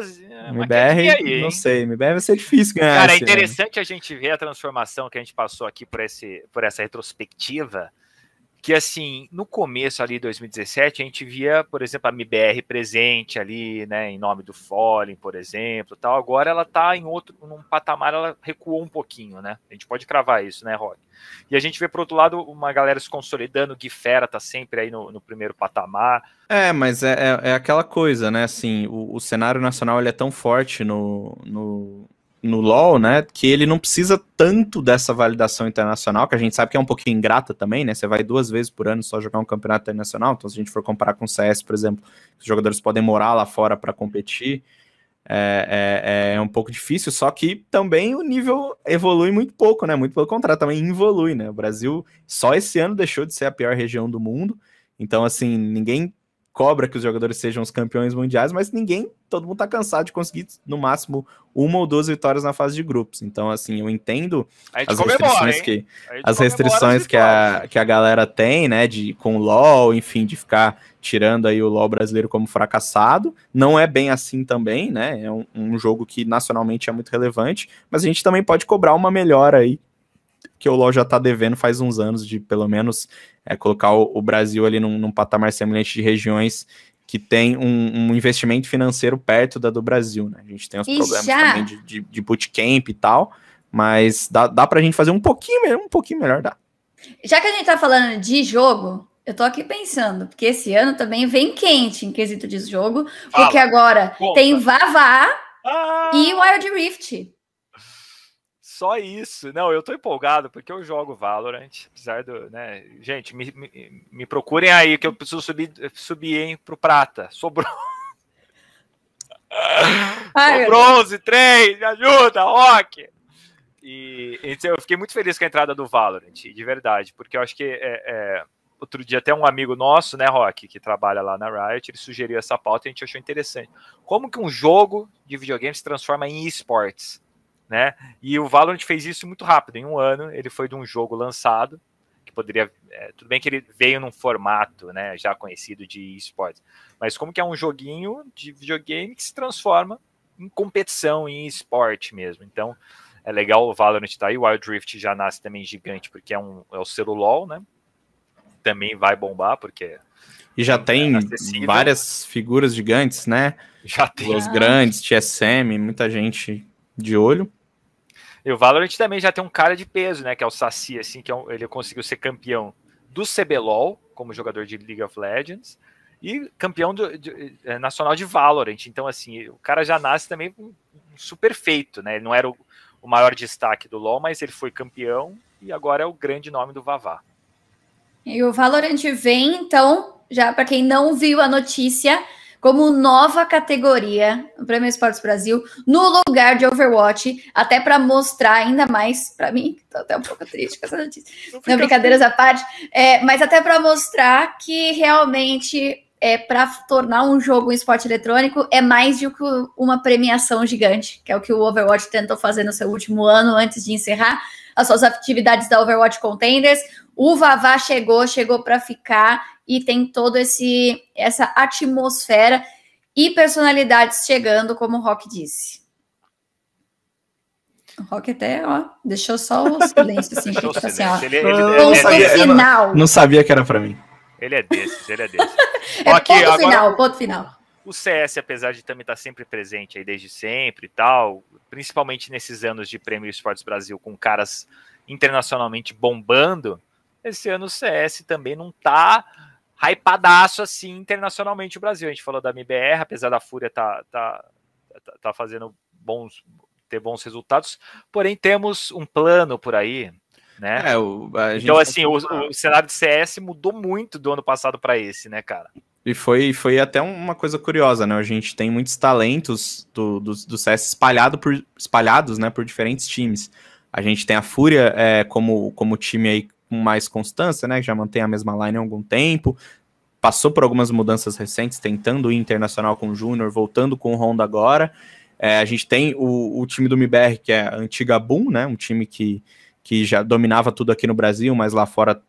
MBR, aí, não sei, MBR vai ser difícil ganhar. Cara, é interessante a gente ver a transformação que a gente passou aqui por, esse, por essa retrospectiva que assim, no começo ali de 2017, a gente via, por exemplo, a MBR presente ali, né, em nome do Fallen, por exemplo, tal. Agora ela tá em outro, num patamar, ela recuou um pouquinho, né? A gente pode cravar isso, né, Rock? E a gente vê, por outro lado, uma galera se consolidando, o Gui Fera tá sempre aí no, no primeiro patamar. É, mas é, é, é aquela coisa, né, assim, o, o, cenário nacional, ele é tão forte no, no no LoL, né, que ele não precisa tanto dessa validação internacional, que a gente sabe que é um pouquinho ingrata também, né, você vai duas vezes por ano só jogar um campeonato internacional, então se a gente for comparar com o CS, por exemplo, os jogadores podem morar lá fora para competir, é, é, é, um pouco difícil, só que também o nível evolui muito pouco, né, muito pelo contrário, também evolui, né, o Brasil só esse ano deixou de ser a pior região do mundo, então assim, ninguém cobra que os jogadores sejam os campeões mundiais, mas ninguém, todo mundo tá cansado de conseguir no máximo uma ou duas vitórias na fase de grupos. Então, assim, eu entendo as restrições que as restrições que a, que a galera tem, né, de com o LoL, enfim, de ficar tirando aí o LoL brasileiro como fracassado. Não é bem assim também, né? É um, um jogo que nacionalmente é muito relevante, mas a gente também pode cobrar uma melhora aí que o LoL já tá devendo faz uns anos de pelo menos é, colocar o, o, Brasil ali num, num, patamar semelhante de regiões que tem um, um, investimento financeiro perto da do Brasil, né? A gente tem os problemas já... também de, de, de, bootcamp e tal, mas dá, dá pra gente fazer um pouquinho, um pouquinho melhor, dá. Já que a gente tá falando de jogo, eu tô aqui pensando, porque esse ano também vem quente em quesito de jogo, Fala. porque agora tem Vavá ah. e Wild Rift. Só isso. Não, eu tô empolgado porque eu jogo Valorant, apesar do, né? Gente, me, me, me procurem aí que eu preciso subir, subir hein, pro prata. Sobrou. Ai, bronze, 3, me ajuda, Rock! E então, eu fiquei muito feliz com a entrada do Valorant, de verdade, porque eu acho que é, é, outro dia até um amigo nosso, né, Rock, que trabalha lá na Riot, ele sugeriu essa pauta e a gente achou interessante. Como que um jogo de videogame se transforma em esportes? Né? E o Valorant fez isso muito rápido, em um ano ele foi de um jogo lançado, que poderia, é, tudo bem que ele veio num formato, né, já conhecido de esportes, mas como que é um joguinho de videogame que se transforma em competição, em esporte mesmo, então é legal o Valorant estar tá aí, o Wild Rift já nasce também gigante, porque é, um, é o celular, né, também vai bombar, porque... E já tem é várias figuras gigantes, né? Já tem. Os grandes, TSM, muita gente de olho. E o Valorant também já tem um cara de peso, né? Que é o Saci, assim, que é um, ele conseguiu ser campeão do CBLOL, como jogador de League of Legends, e campeão do, de, é, nacional de Valorant. Então, assim, o cara já nasce também um, um super feito, né? Ele não era o, o maior destaque do LoL, mas ele foi campeão e agora é o grande nome do Vavá. E o Valorant vem, então, já para quem não viu a notícia, como nova categoria no Prêmio Esportes Brasil, no lugar de Overwatch, até para mostrar ainda mais, para mim, tô até um pouco triste com essa notícia, não, brincadeiras à parte, é, mas até para mostrar que realmente é, para tornar um jogo um esporte eletrônico é mais do que uma premiação gigante, que é o que o Overwatch tentou fazer no seu último ano antes de encerrar as suas atividades da Overwatch Contenders. O Vavá chegou, chegou para ficar e tem todo esse essa atmosfera e personalidades chegando, como o Rock disse. O Rock até, ó, deixou só o silêncio, assim, deixou tipo assim, ó. Ele, ele, não, sabia, final. Não, sabia que era para mim. Ele é desses, ele é desses. é Aqui, ponto agora, final, ponto final. O CS, apesar de também estar sempre presente aí desde sempre e tal, principalmente nesses anos de Prêmio Esportes Brasil, com caras internacionalmente bombando, esse ano o CS também não tá hypadaço assim internacionalmente o Brasil. A gente falou da MBR, apesar da Fúria tá, tá, tá, tá fazendo bons ter bons resultados, porém temos um plano por aí, né? É, o, então assim, o, o, cenário de CS mudou muito do ano passado para esse, né, cara? E foi, foi até uma coisa curiosa, né? A gente tem muitos talentos do, do, do CS espalhado por, espalhados, né, por diferentes times. A gente tem a Fúria é, como, como time aí com mais constância, né? Já mantém a mesma line há algum tempo. Passou por algumas mudanças recentes, tentando ir internacional com o Júnior, voltando com o Honda agora. É, a gente tem o, o, time do MBR, que é a antiga Boom, né? Um time que, que já dominava tudo aqui no Brasil, mas lá fora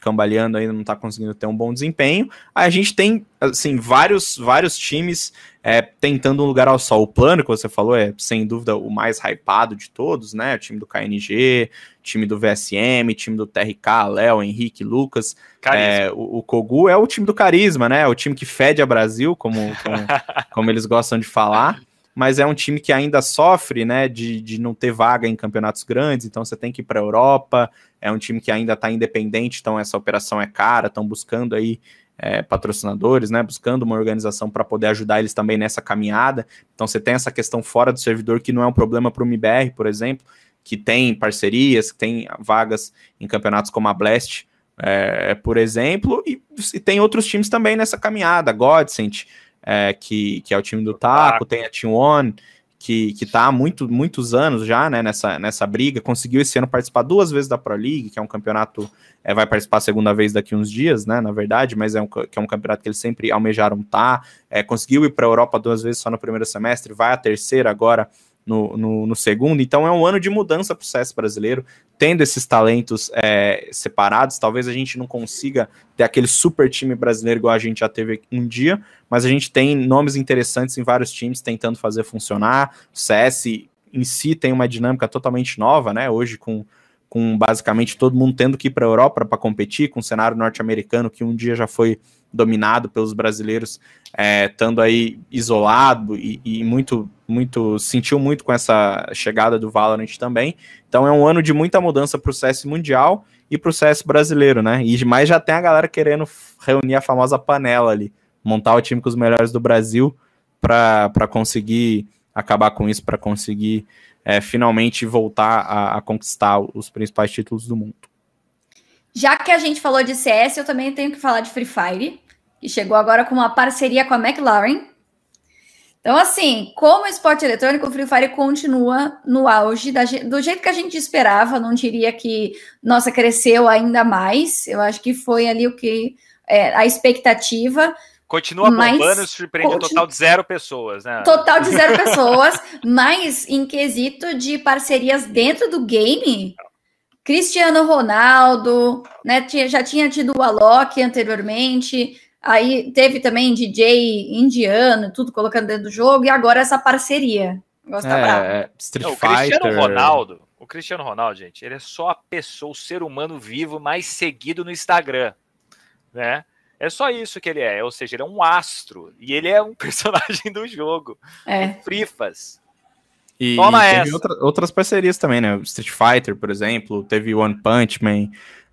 cambaleando ainda, não tá conseguindo ter um bom desempenho. A gente tem, assim, vários, vários times é, tentando um lugar ao sol. O plano que você falou é, sem dúvida, o mais hypado de todos, né? O time do KNG, time do VSM, time do TRK, Léo, Henrique, Lucas. É, o, o, Kogu é o time do carisma, né? É o time que fede a Brasil, como, como, como eles gostam de falar mas é um time que ainda sofre, né, de, de não ter vaga em campeonatos grandes, então você tem que ir para a Europa, é um time que ainda está independente, então essa operação é cara, estão buscando aí é, patrocinadores, né? Buscando uma organização para poder ajudar eles também nessa caminhada. Então você tem essa questão fora do servidor que não é um problema para o MBR, por exemplo, que tem parcerias, que tem vagas em campeonatos como a Blast, é, por exemplo, e, e, tem outros times também nessa caminhada, Godsent, é, que, que é o time do Taco, tem a Team One, que, que tá há muito, muitos anos já né, nessa, nessa briga, conseguiu esse ano participar duas vezes da Pro League, que é um campeonato, é, vai participar a segunda vez daqui uns dias, né, na verdade, mas é um, que é um campeonato que eles sempre almejaram tá, é, conseguiu ir para a Europa duas vezes só no primeiro semestre, vai a terceira agora, no, no, no, segundo. Então é um ano de mudança para o CS brasileiro, tendo esses talentos é, separados. Talvez a gente não consiga ter aquele super time brasileiro igual a gente já teve um dia, mas a gente tem nomes interessantes em vários times tentando fazer funcionar. O CS em si tem uma dinâmica totalmente nova, né? Hoje com com basicamente todo mundo tendo que ir para a Europa para competir, com o cenário norte-americano que um dia já foi dominado pelos brasileiros, é, estando aí isolado e, e, muito, muito, sentiu muito com essa chegada do Valorant também. Então é um ano de muita mudança para o CS mundial e para o CS brasileiro, né? E mais já tem a galera querendo reunir a famosa panela ali, montar o time com os melhores do Brasil para conseguir acabar com isso, para conseguir é, finalmente voltar a, a conquistar os principais títulos do mundo. Já que a gente falou de CS, eu também tenho que falar de Free Fire, que chegou agora com uma parceria com a McLaren. Então, assim, como esporte eletrônico, o Free Fire continua no auge, da, do jeito que a gente esperava. Não diria que, nossa, cresceu ainda mais. Eu acho que foi ali o que é, a expectativa. Continua mas bombando, surpreende continu... um total de zero pessoas, né? Total de zero pessoas, mas em quesito de parcerias dentro do game, Cristiano Ronaldo, né? Já tinha tido o Alok anteriormente, aí teve também DJ indiano, tudo colocando dentro do jogo, e agora essa parceria. Gosta é, é, Street Não, o Cristiano Ronaldo, o Cristiano Ronaldo, gente, ele é só a pessoa, o ser humano vivo mais seguido no Instagram, né? É só isso que ele é, ou seja, ele é um astro e ele é um personagem do jogo. É. Frifas. E, Toma teve outra, outras parcerias também, né? Street Fighter, por exemplo, teve One Punch Man,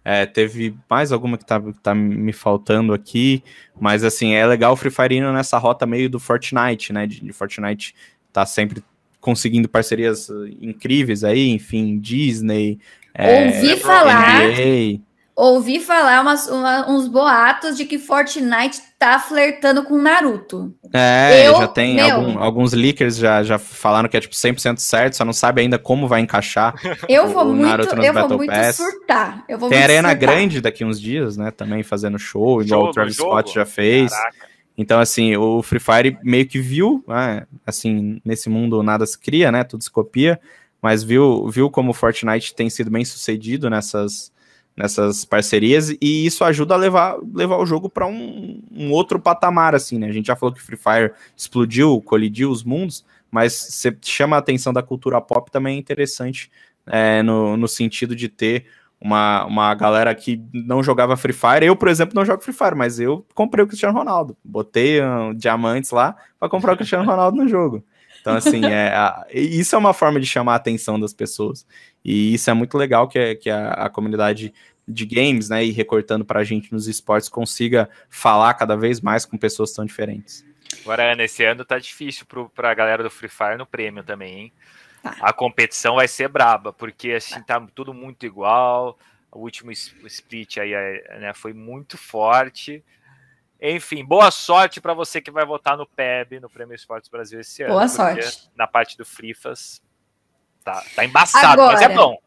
é, teve mais alguma que tá, tá me faltando aqui, mas assim, é legal o Free Fire indo nessa rota meio do Fortnite, né? De, de Fortnite tá sempre conseguindo parcerias incríveis aí, enfim, Disney. Ouvi é, falar. NBA ouvi falar umas, uma, uns boatos de que Fortnite tá flertando com Naruto. É, eu, já tem meu, algum, alguns leakers já, já falaram que é tipo 100% certo, só não sabe ainda como vai encaixar. Eu o, vou o muito, eu Battle vou muito Pass. surtar. Eu vou tem Arena surtar. Grande daqui uns dias, né, também fazendo show, igual o Travis Scott já fez. Caraca. Então, assim, o Free Fire meio que viu, né, assim, nesse mundo nada se cria, né, tudo se copia, mas viu, viu como o Fortnite tem sido bem sucedido nessas nessas parcerias e isso ajuda a levar, levar o jogo para um, um, outro patamar, assim, né? A gente já falou que Free Fire explodiu, colidiu os mundos, mas você chama a atenção da cultura pop também é interessante é, no, no sentido de ter uma, uma galera que não jogava Free Fire. Eu, por exemplo, não jogo Free Fire, mas eu comprei o Cristiano Ronaldo. Botei um, diamantes lá para comprar o Cristiano Ronaldo no jogo. Então, assim, é, a, isso é uma forma de chamar a atenção das pessoas. E isso é muito legal que, que a, a comunidade de games, né, e recortando para a gente nos esportes, consiga falar cada vez mais com pessoas tão diferentes. Agora, Ana, esse ano tá difícil para a galera do Free Fire no prêmio também, hein? Tá. A competição vai ser braba, porque assim tá tudo muito igual. O último split aí né, foi muito forte. Enfim, boa sorte para você que vai votar no PEB, no Prêmio Esportes Brasil esse ano. Boa sorte. Na parte do Frifas, tá, tá embaçado, Agora, mas é bom.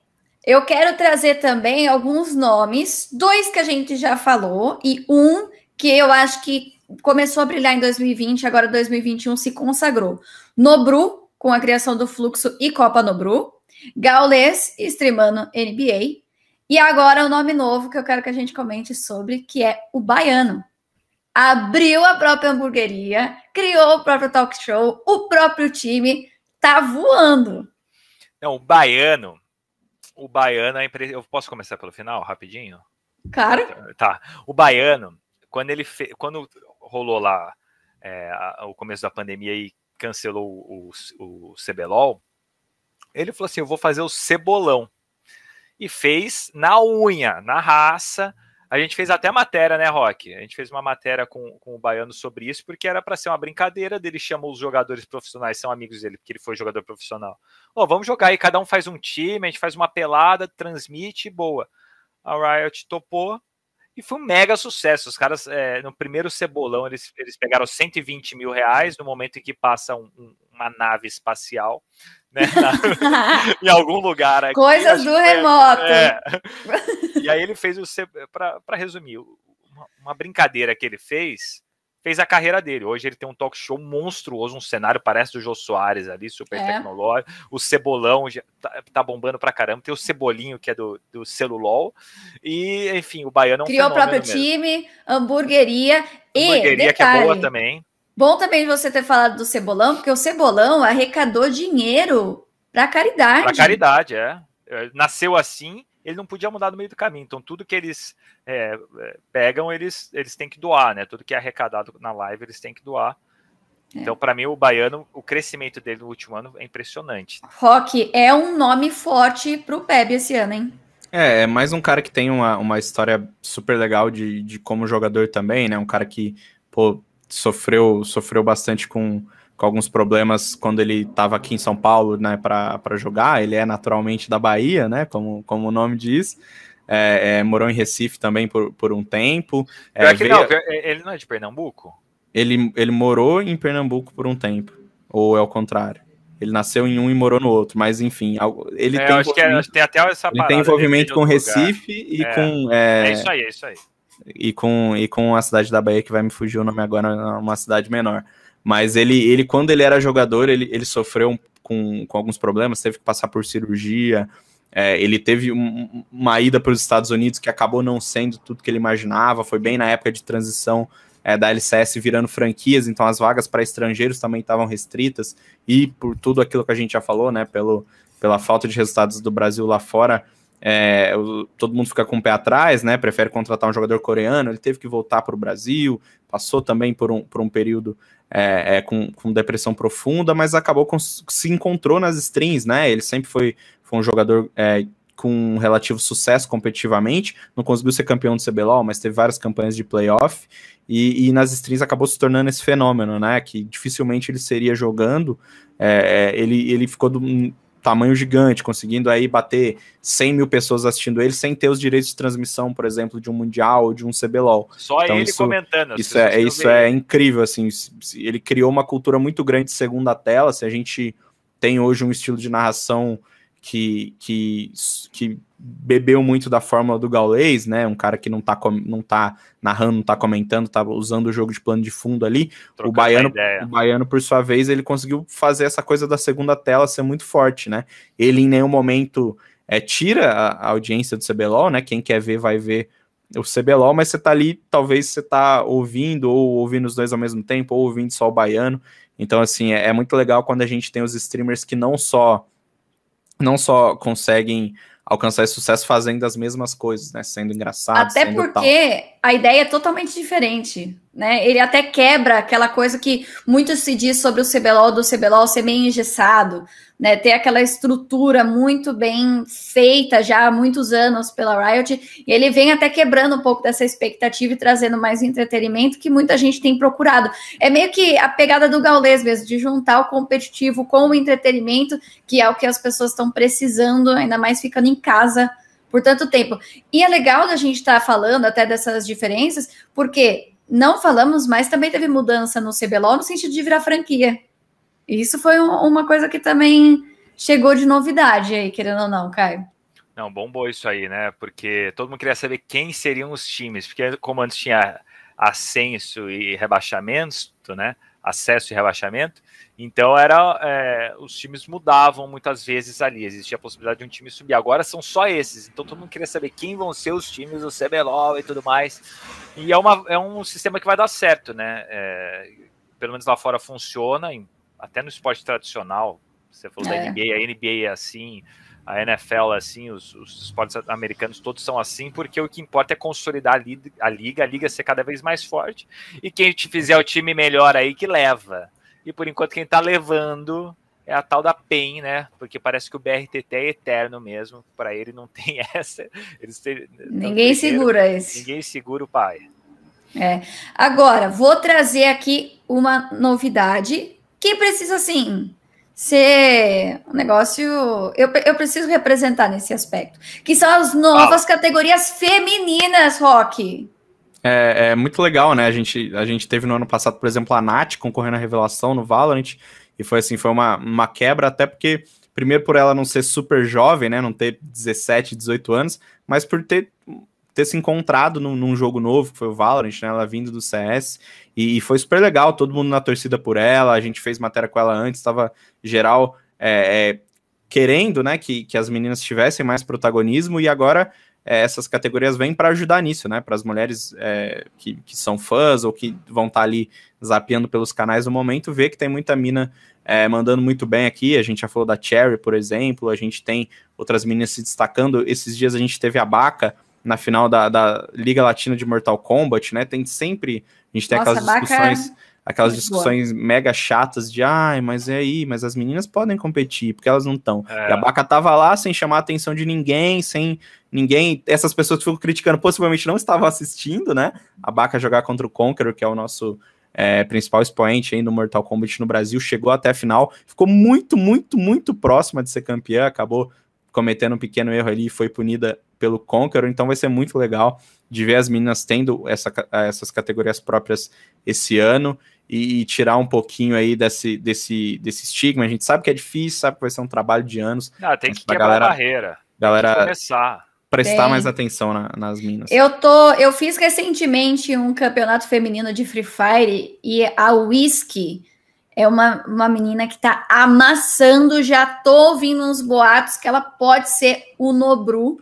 Eu quero trazer também alguns nomes, dois que a gente já falou, e um que eu acho que começou a brilhar em 2020, agora 2021 se consagrou. Nobru, com a criação do Fluxo e Copa Nobru. Gaules, streamando NBA. E agora o nome novo que eu quero que a gente comente sobre, que é o Baiano abriu a própria hamburgueria, criou o próprio talk show, o próprio time tá voando. Não, o baiano, o baiano, eu posso começar pelo final, rapidinho? Claro. Tá. O baiano, quando ele fe... quando rolou lá é, o começo da pandemia e cancelou o, o, o CBLOL, ele falou assim: eu vou fazer o cebolão. E fez na unha, na raça, A gente fez até matéria, né, Rock? A gente fez uma matéria com, com o Baiano sobre isso, porque era para ser uma brincadeira dele, chamou os jogadores profissionais, são amigos dele, porque ele foi jogador profissional. Oh, vamos jogar aí, cada um faz um time, a gente faz uma pelada, transmite, boa. A Riot topou, e foi um mega sucesso. Os caras, é, no primeiro cebolão, eles, eles pegaram 120 mil reais no momento em que passa um, um, uma nave espacial né, na, em algum lugar. Aqui, Coisas do remoto. É. E aí ele fez o. Para resumir, uma, uma brincadeira que ele fez fez a carreira dele. Hoje ele tem um talk show monstruoso, um cenário parece do Jô Soares ali, super é. tecnológico. O Cebolão tá, tá, bombando pra caramba. Tem o Cebolinho, que é do, do Celulol. E, enfim, o Baiano é um Criou o próprio mesmo. time, hamburgueria. Hamburgueria e, detalhe, que é boa também. Bom também você ter falado do Cebolão, porque o Cebolão arrecadou dinheiro para caridade. Para caridade, é. é. Nasceu assim ele não podia mudar no meio do caminho. Então, tudo que eles é, é, pegam, eles, eles têm que doar, né? Tudo que é arrecadado na live, eles têm que doar. É. Então, para mim, o baiano, o crescimento dele no último ano é impressionante. Rock é um nome forte para o PEB esse ano, hein? É, é mais um cara que tem uma, uma história super legal de, de como jogador também, né? Um cara que, pô, sofreu, sofreu bastante com com alguns problemas quando ele estava aqui em São Paulo, né, para jogar. Ele é naturalmente da Bahia, né, como, como o nome diz. É, é, morou em Recife também por, por um tempo. É, veio... não, ele não é de Pernambuco? Ele, ele morou em Pernambuco por um tempo, ou é o contrário? Ele nasceu em um e morou no outro, mas enfim, ele é, tem acho que, é, acho que tem até essa Ele tem envolvimento com Recife e é, com. É, é, isso aí, é isso aí. E com, e com a cidade da Bahia, que vai me fugir o nome agora, uma cidade menor. Mas ele, ele quando ele era jogador, ele, ele sofreu com, com alguns problemas, teve que passar por cirurgia. É, ele teve um, uma ida para os Estados Unidos que acabou não sendo tudo que ele imaginava. Foi bem na época de transição é, da LCS virando franquias, então as vagas para estrangeiros também estavam restritas. E por tudo aquilo que a gente já falou, né, pelo, pela falta de resultados do Brasil lá fora, é, todo mundo fica com o pé atrás, né? Prefere contratar um jogador coreano. Ele teve que voltar para o Brasil, passou também por um, por um período é, é, com, com, depressão profunda, mas acabou com, se encontrou nas strings, né? Ele sempre foi, foi um jogador é, com relativo sucesso competitivamente, não conseguiu ser campeão do CBLOL, mas teve várias campanhas de playoff, e, e nas strings acabou se tornando esse fenômeno, né? Que dificilmente ele seria jogando, é, é, ele, ele ficou do, tamanho gigante, conseguindo aí bater 100 mil pessoas assistindo ele sem ter os direitos de transmissão, por exemplo, de um Mundial ou de um CBLOL. Só então, ele isso, comentando. Isso, é, isso é incrível, assim, ele criou uma cultura muito grande de segunda tela, se a gente tem hoje um estilo de narração que, que, que bebeu muito da fórmula do Gaulês, né? Um cara que não tá, não tá narrando, não tá comentando, tá usando o jogo de plano de fundo ali. o baiano, o baiano, por sua vez, ele conseguiu fazer essa coisa da segunda tela ser muito forte, né? Ele em nenhum momento é, tira a, a audiência do CBLOL, né? Quem quer ver vai ver o CBLOL, mas você tá ali, talvez você tá ouvindo, ou ouvindo os dois ao mesmo tempo, ou ouvindo só o baiano. Então, assim, é, é muito legal quando a gente tem os streamers que não só não só conseguem alcançar esse sucesso fazendo as mesmas coisas, né? Sendo engraçado. Até porque tal. a ideia é totalmente diferente, né? Ele até quebra aquela coisa que muito se diz sobre o CBLOL do CBLOL ser meio engessado, né? Ter aquela estrutura muito bem feita já há muitos anos pela Riot, e ele vem até quebrando um pouco dessa expectativa e trazendo mais entretenimento que muita gente tem procurado. É meio que a pegada do Gaules mesmo, de juntar o competitivo com o entretenimento, que é o que as pessoas estão precisando, ainda mais ficando em casa por tanto tempo. E é legal da gente estar tá falando até dessas diferenças, porque não falamos, mas também teve mudança no CBLOL no sentido de virar franquia. Isso foi um, uma coisa que também chegou de novidade aí, querendo ou não, Caio. Não, bombou isso aí, né? Porque todo mundo queria saber quem seriam os times, porque como antes tinha ascenso e rebaixamento, né? Acesso e rebaixamento, então era é, os times mudavam muitas vezes ali, existia a possibilidade de um time subir. Agora são só esses, então todo mundo queria saber quem vão ser os times do CBLOL e tudo mais. E é, uma, é um sistema que vai dar certo, né? É, pelo menos lá fora funciona, até no esporte tradicional. Você falou é. da NBA, a NBA é assim, a NFL é assim, os, os, esportes americanos todos são assim, porque o que importa é consolidar a liga, a liga, a liga ser cada vez mais forte. E quem te fizer o time melhor aí que leva. E por enquanto quem está levando é a tal da PEN, né? Porque parece que o BRTT é eterno mesmo. Para ele não tem essa. Têm, ninguém segura esse. Ninguém segura o pai. É. Agora, vou trazer aqui uma novidade que precisa, assim, ser um negócio. Eu, eu preciso representar nesse aspecto. Que são as novas ah. categorias femininas, Rock. É, é, muito legal, né? A gente, a gente teve no ano passado, por exemplo, a Nath concorrendo à revelação no Valorant. E foi assim, foi uma, uma quebra, até porque, primeiro por ela não ser super jovem, né? Não ter 17, 18 anos, mas por ter ter se encontrado num, num, jogo novo, que foi o Valorant, né? Ela vindo do CS, e, e, foi super legal, todo mundo na torcida por ela, a gente fez matéria com ela antes, estava geral é, é, querendo, né, que, que as meninas tivessem mais protagonismo, e agora é, essas categorias vêm para ajudar nisso, né? Para as mulheres é, que, que são fãs ou que vão estar tá ali zapeando pelos canais no momento, ver que tem muita mina é, mandando muito bem aqui. A gente já falou da Cherry, por exemplo, a gente tem outras meninas se destacando. Esses dias a gente teve a Baca na final da, da Liga Latina de Mortal Kombat, né? Tem sempre. A gente tem Nossa, aquelas discussões. Aquelas discussões boa. mega chatas de ai, mas é aí, mas as meninas podem competir, porque elas não estão. É. E a Baca tava lá sem chamar a atenção de ninguém, sem ninguém. Essas pessoas que ficam criticando possivelmente não estavam assistindo, né? A Baca jogar contra o Conqueror, que é o nosso é, principal expoente aí no Mortal Kombat no Brasil, chegou até a final, ficou muito, muito, muito próxima de ser campeã, acabou cometendo um pequeno erro ali e foi punida pelo Conqueror, então vai ser muito legal de ver as meninas tendo essa, essas categorias próprias esse ano e, e, tirar um pouquinho aí desse, desse, desse estigma. A gente sabe que é difícil, sabe que vai ser um trabalho de anos. Não, tem que quebrar galera, a barreira. Galera, começar. Prestar tem. mais atenção na, nas minas. Eu tô, eu fiz recentemente um campeonato feminino de Free Fire e a Whisky é uma, uma menina que tá amassando. Já tô ouvindo uns boatos que ela pode ser o Nobru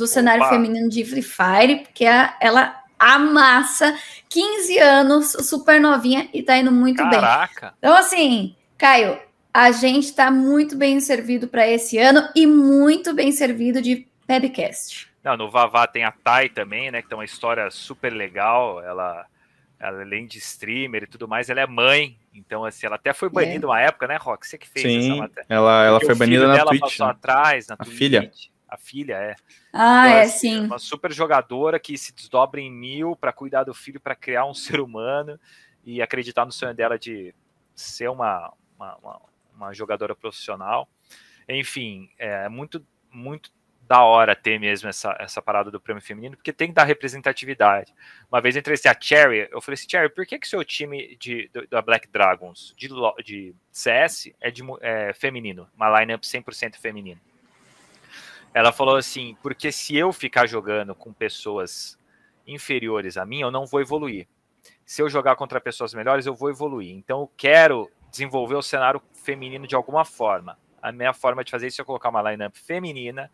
do cenário Opa. feminino de Free Fire, porque a, ela amassa 15 anos, super novinha e tá indo muito Caraca. bem. Então, assim, Caio, a gente tá muito bem servido para esse ano e muito bem servido de webcast. Não, no Vavá tem a Thay também, né? Que tem uma história super legal. Ela, ela, além de streamer e tudo mais, ela é mãe. Então, assim, ela até foi banida é. uma época, né, Rock? Você que fez Sim, essa matéria. Ela, ela foi banida na Twitch. passou né? atrás, na a Twitch. filha. A filha, é. Ah, então, é, assim, sim. Uma super jogadora que se desdobra em mil para cuidar do filho, para criar um ser humano e acreditar no sonho dela de ser uma, uma, uma, uma jogadora profissional. Enfim, é muito, muito da hora ter mesmo essa, essa parada do prêmio feminino, porque tem que dar representatividade. Uma vez eu entrevistei a Cherry, eu falei assim, Cherry, por que que seu time de, da Black Dragons de, de CS é, de, é feminino, uma lineup 100% feminino? Ela falou assim: porque se eu ficar jogando com pessoas inferiores a mim, eu não vou evoluir. Se eu jogar contra pessoas melhores, eu vou evoluir. Então eu quero desenvolver o cenário feminino de alguma forma. A minha forma de fazer isso é colocar uma lineup feminina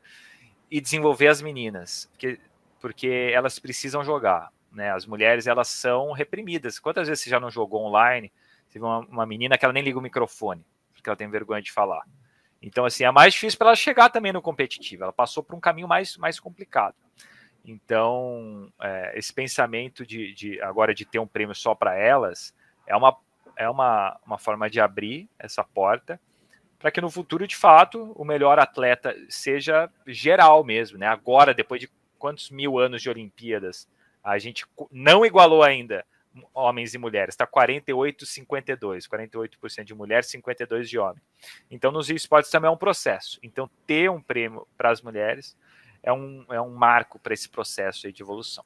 e desenvolver as meninas, porque, porque elas precisam jogar. Né? As mulheres elas são reprimidas. Quantas vezes você já não jogou online? Viu uma, uma menina que ela nem liga o microfone, porque ela tem vergonha de falar. Então, assim, é mais difícil para ela chegar também no competitivo. Ela passou por um caminho mais, mais complicado. Então, é, esse pensamento de, de, agora de ter um prêmio só para elas é uma, é uma, uma forma de abrir essa porta para que no futuro, de fato, o melhor atleta seja geral mesmo, né? Agora, depois de quantos mil anos de Olimpíadas, a gente não igualou ainda homens e mulheres, está 48, 52, 48% de mulheres, 52% de homens. Então, nos esportes também é um processo. Então, ter um prêmio para as mulheres é um, é um marco para esse processo de evolução.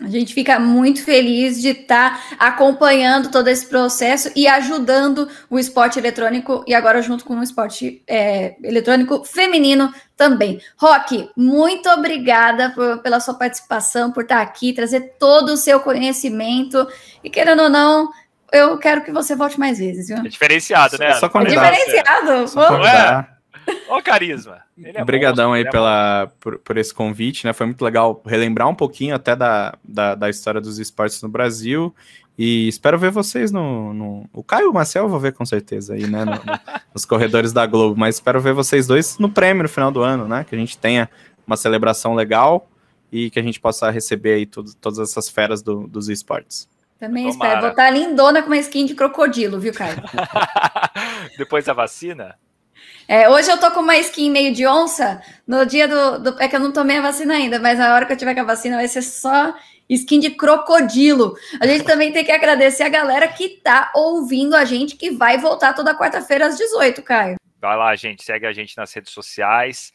A gente fica muito feliz de estar tá acompanhando todo esse processo e ajudando o esporte eletrônico e agora junto com o esporte é, eletrônico feminino também. Rock, muito obrigada por, pela sua participação, por estar aqui, trazer todo o seu conhecimento e querendo ou não, eu quero que você volte mais vezes, viu? É diferenciado, né? Só é diferenciado. Só Vamos. Ó o carisma. É Obrigadão monstro, aí é pela, por, por, esse convite, né? Foi muito legal relembrar um pouquinho até da, da, da história dos esportes no Brasil. E espero ver vocês no. no... O Caio e o Marcel eu vou ver com certeza aí, né? No, no, nos corredores da Globo. Mas espero ver vocês dois no prêmio no final do ano, né? Que a gente tenha uma celebração legal e que a gente possa receber aí tudo, todas essas feras do, dos esportes. Também Tomara. espero. Vou estar lindona com uma skin de crocodilo, viu, Caio? Depois da vacina? É, hoje eu tô com uma skin meio de onça. No dia do, do, É que eu não tomei a vacina ainda, mas na hora que eu tiver com a vacina vai ser só skin de crocodilo. A gente também tem que agradecer a galera que tá ouvindo a gente, que vai voltar toda quarta-feira às 18, Caio. Vai lá, gente. Segue a gente nas redes sociais.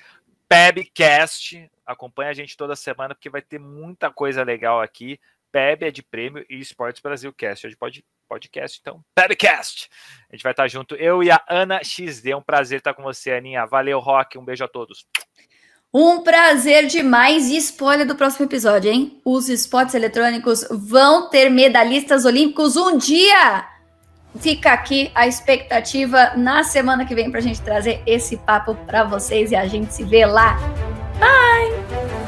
Pebcast. Acompanha a gente toda semana, porque vai ter muita coisa legal aqui. PEB é de prêmio e Esportes Brasil Cast. Hoje pode podcast, então, PebCast. A gente vai estar junto, eu e a Ana XD. É um prazer estar com você, Aninha. Valeu, Rock. Um beijo a todos. Um prazer demais. E spoiler do próximo episódio, hein? Os esportes eletrônicos vão ter medalhistas olímpicos um dia. Fica aqui a expectativa na semana que vem para a gente trazer esse papo para vocês e a gente se vê lá. Bye!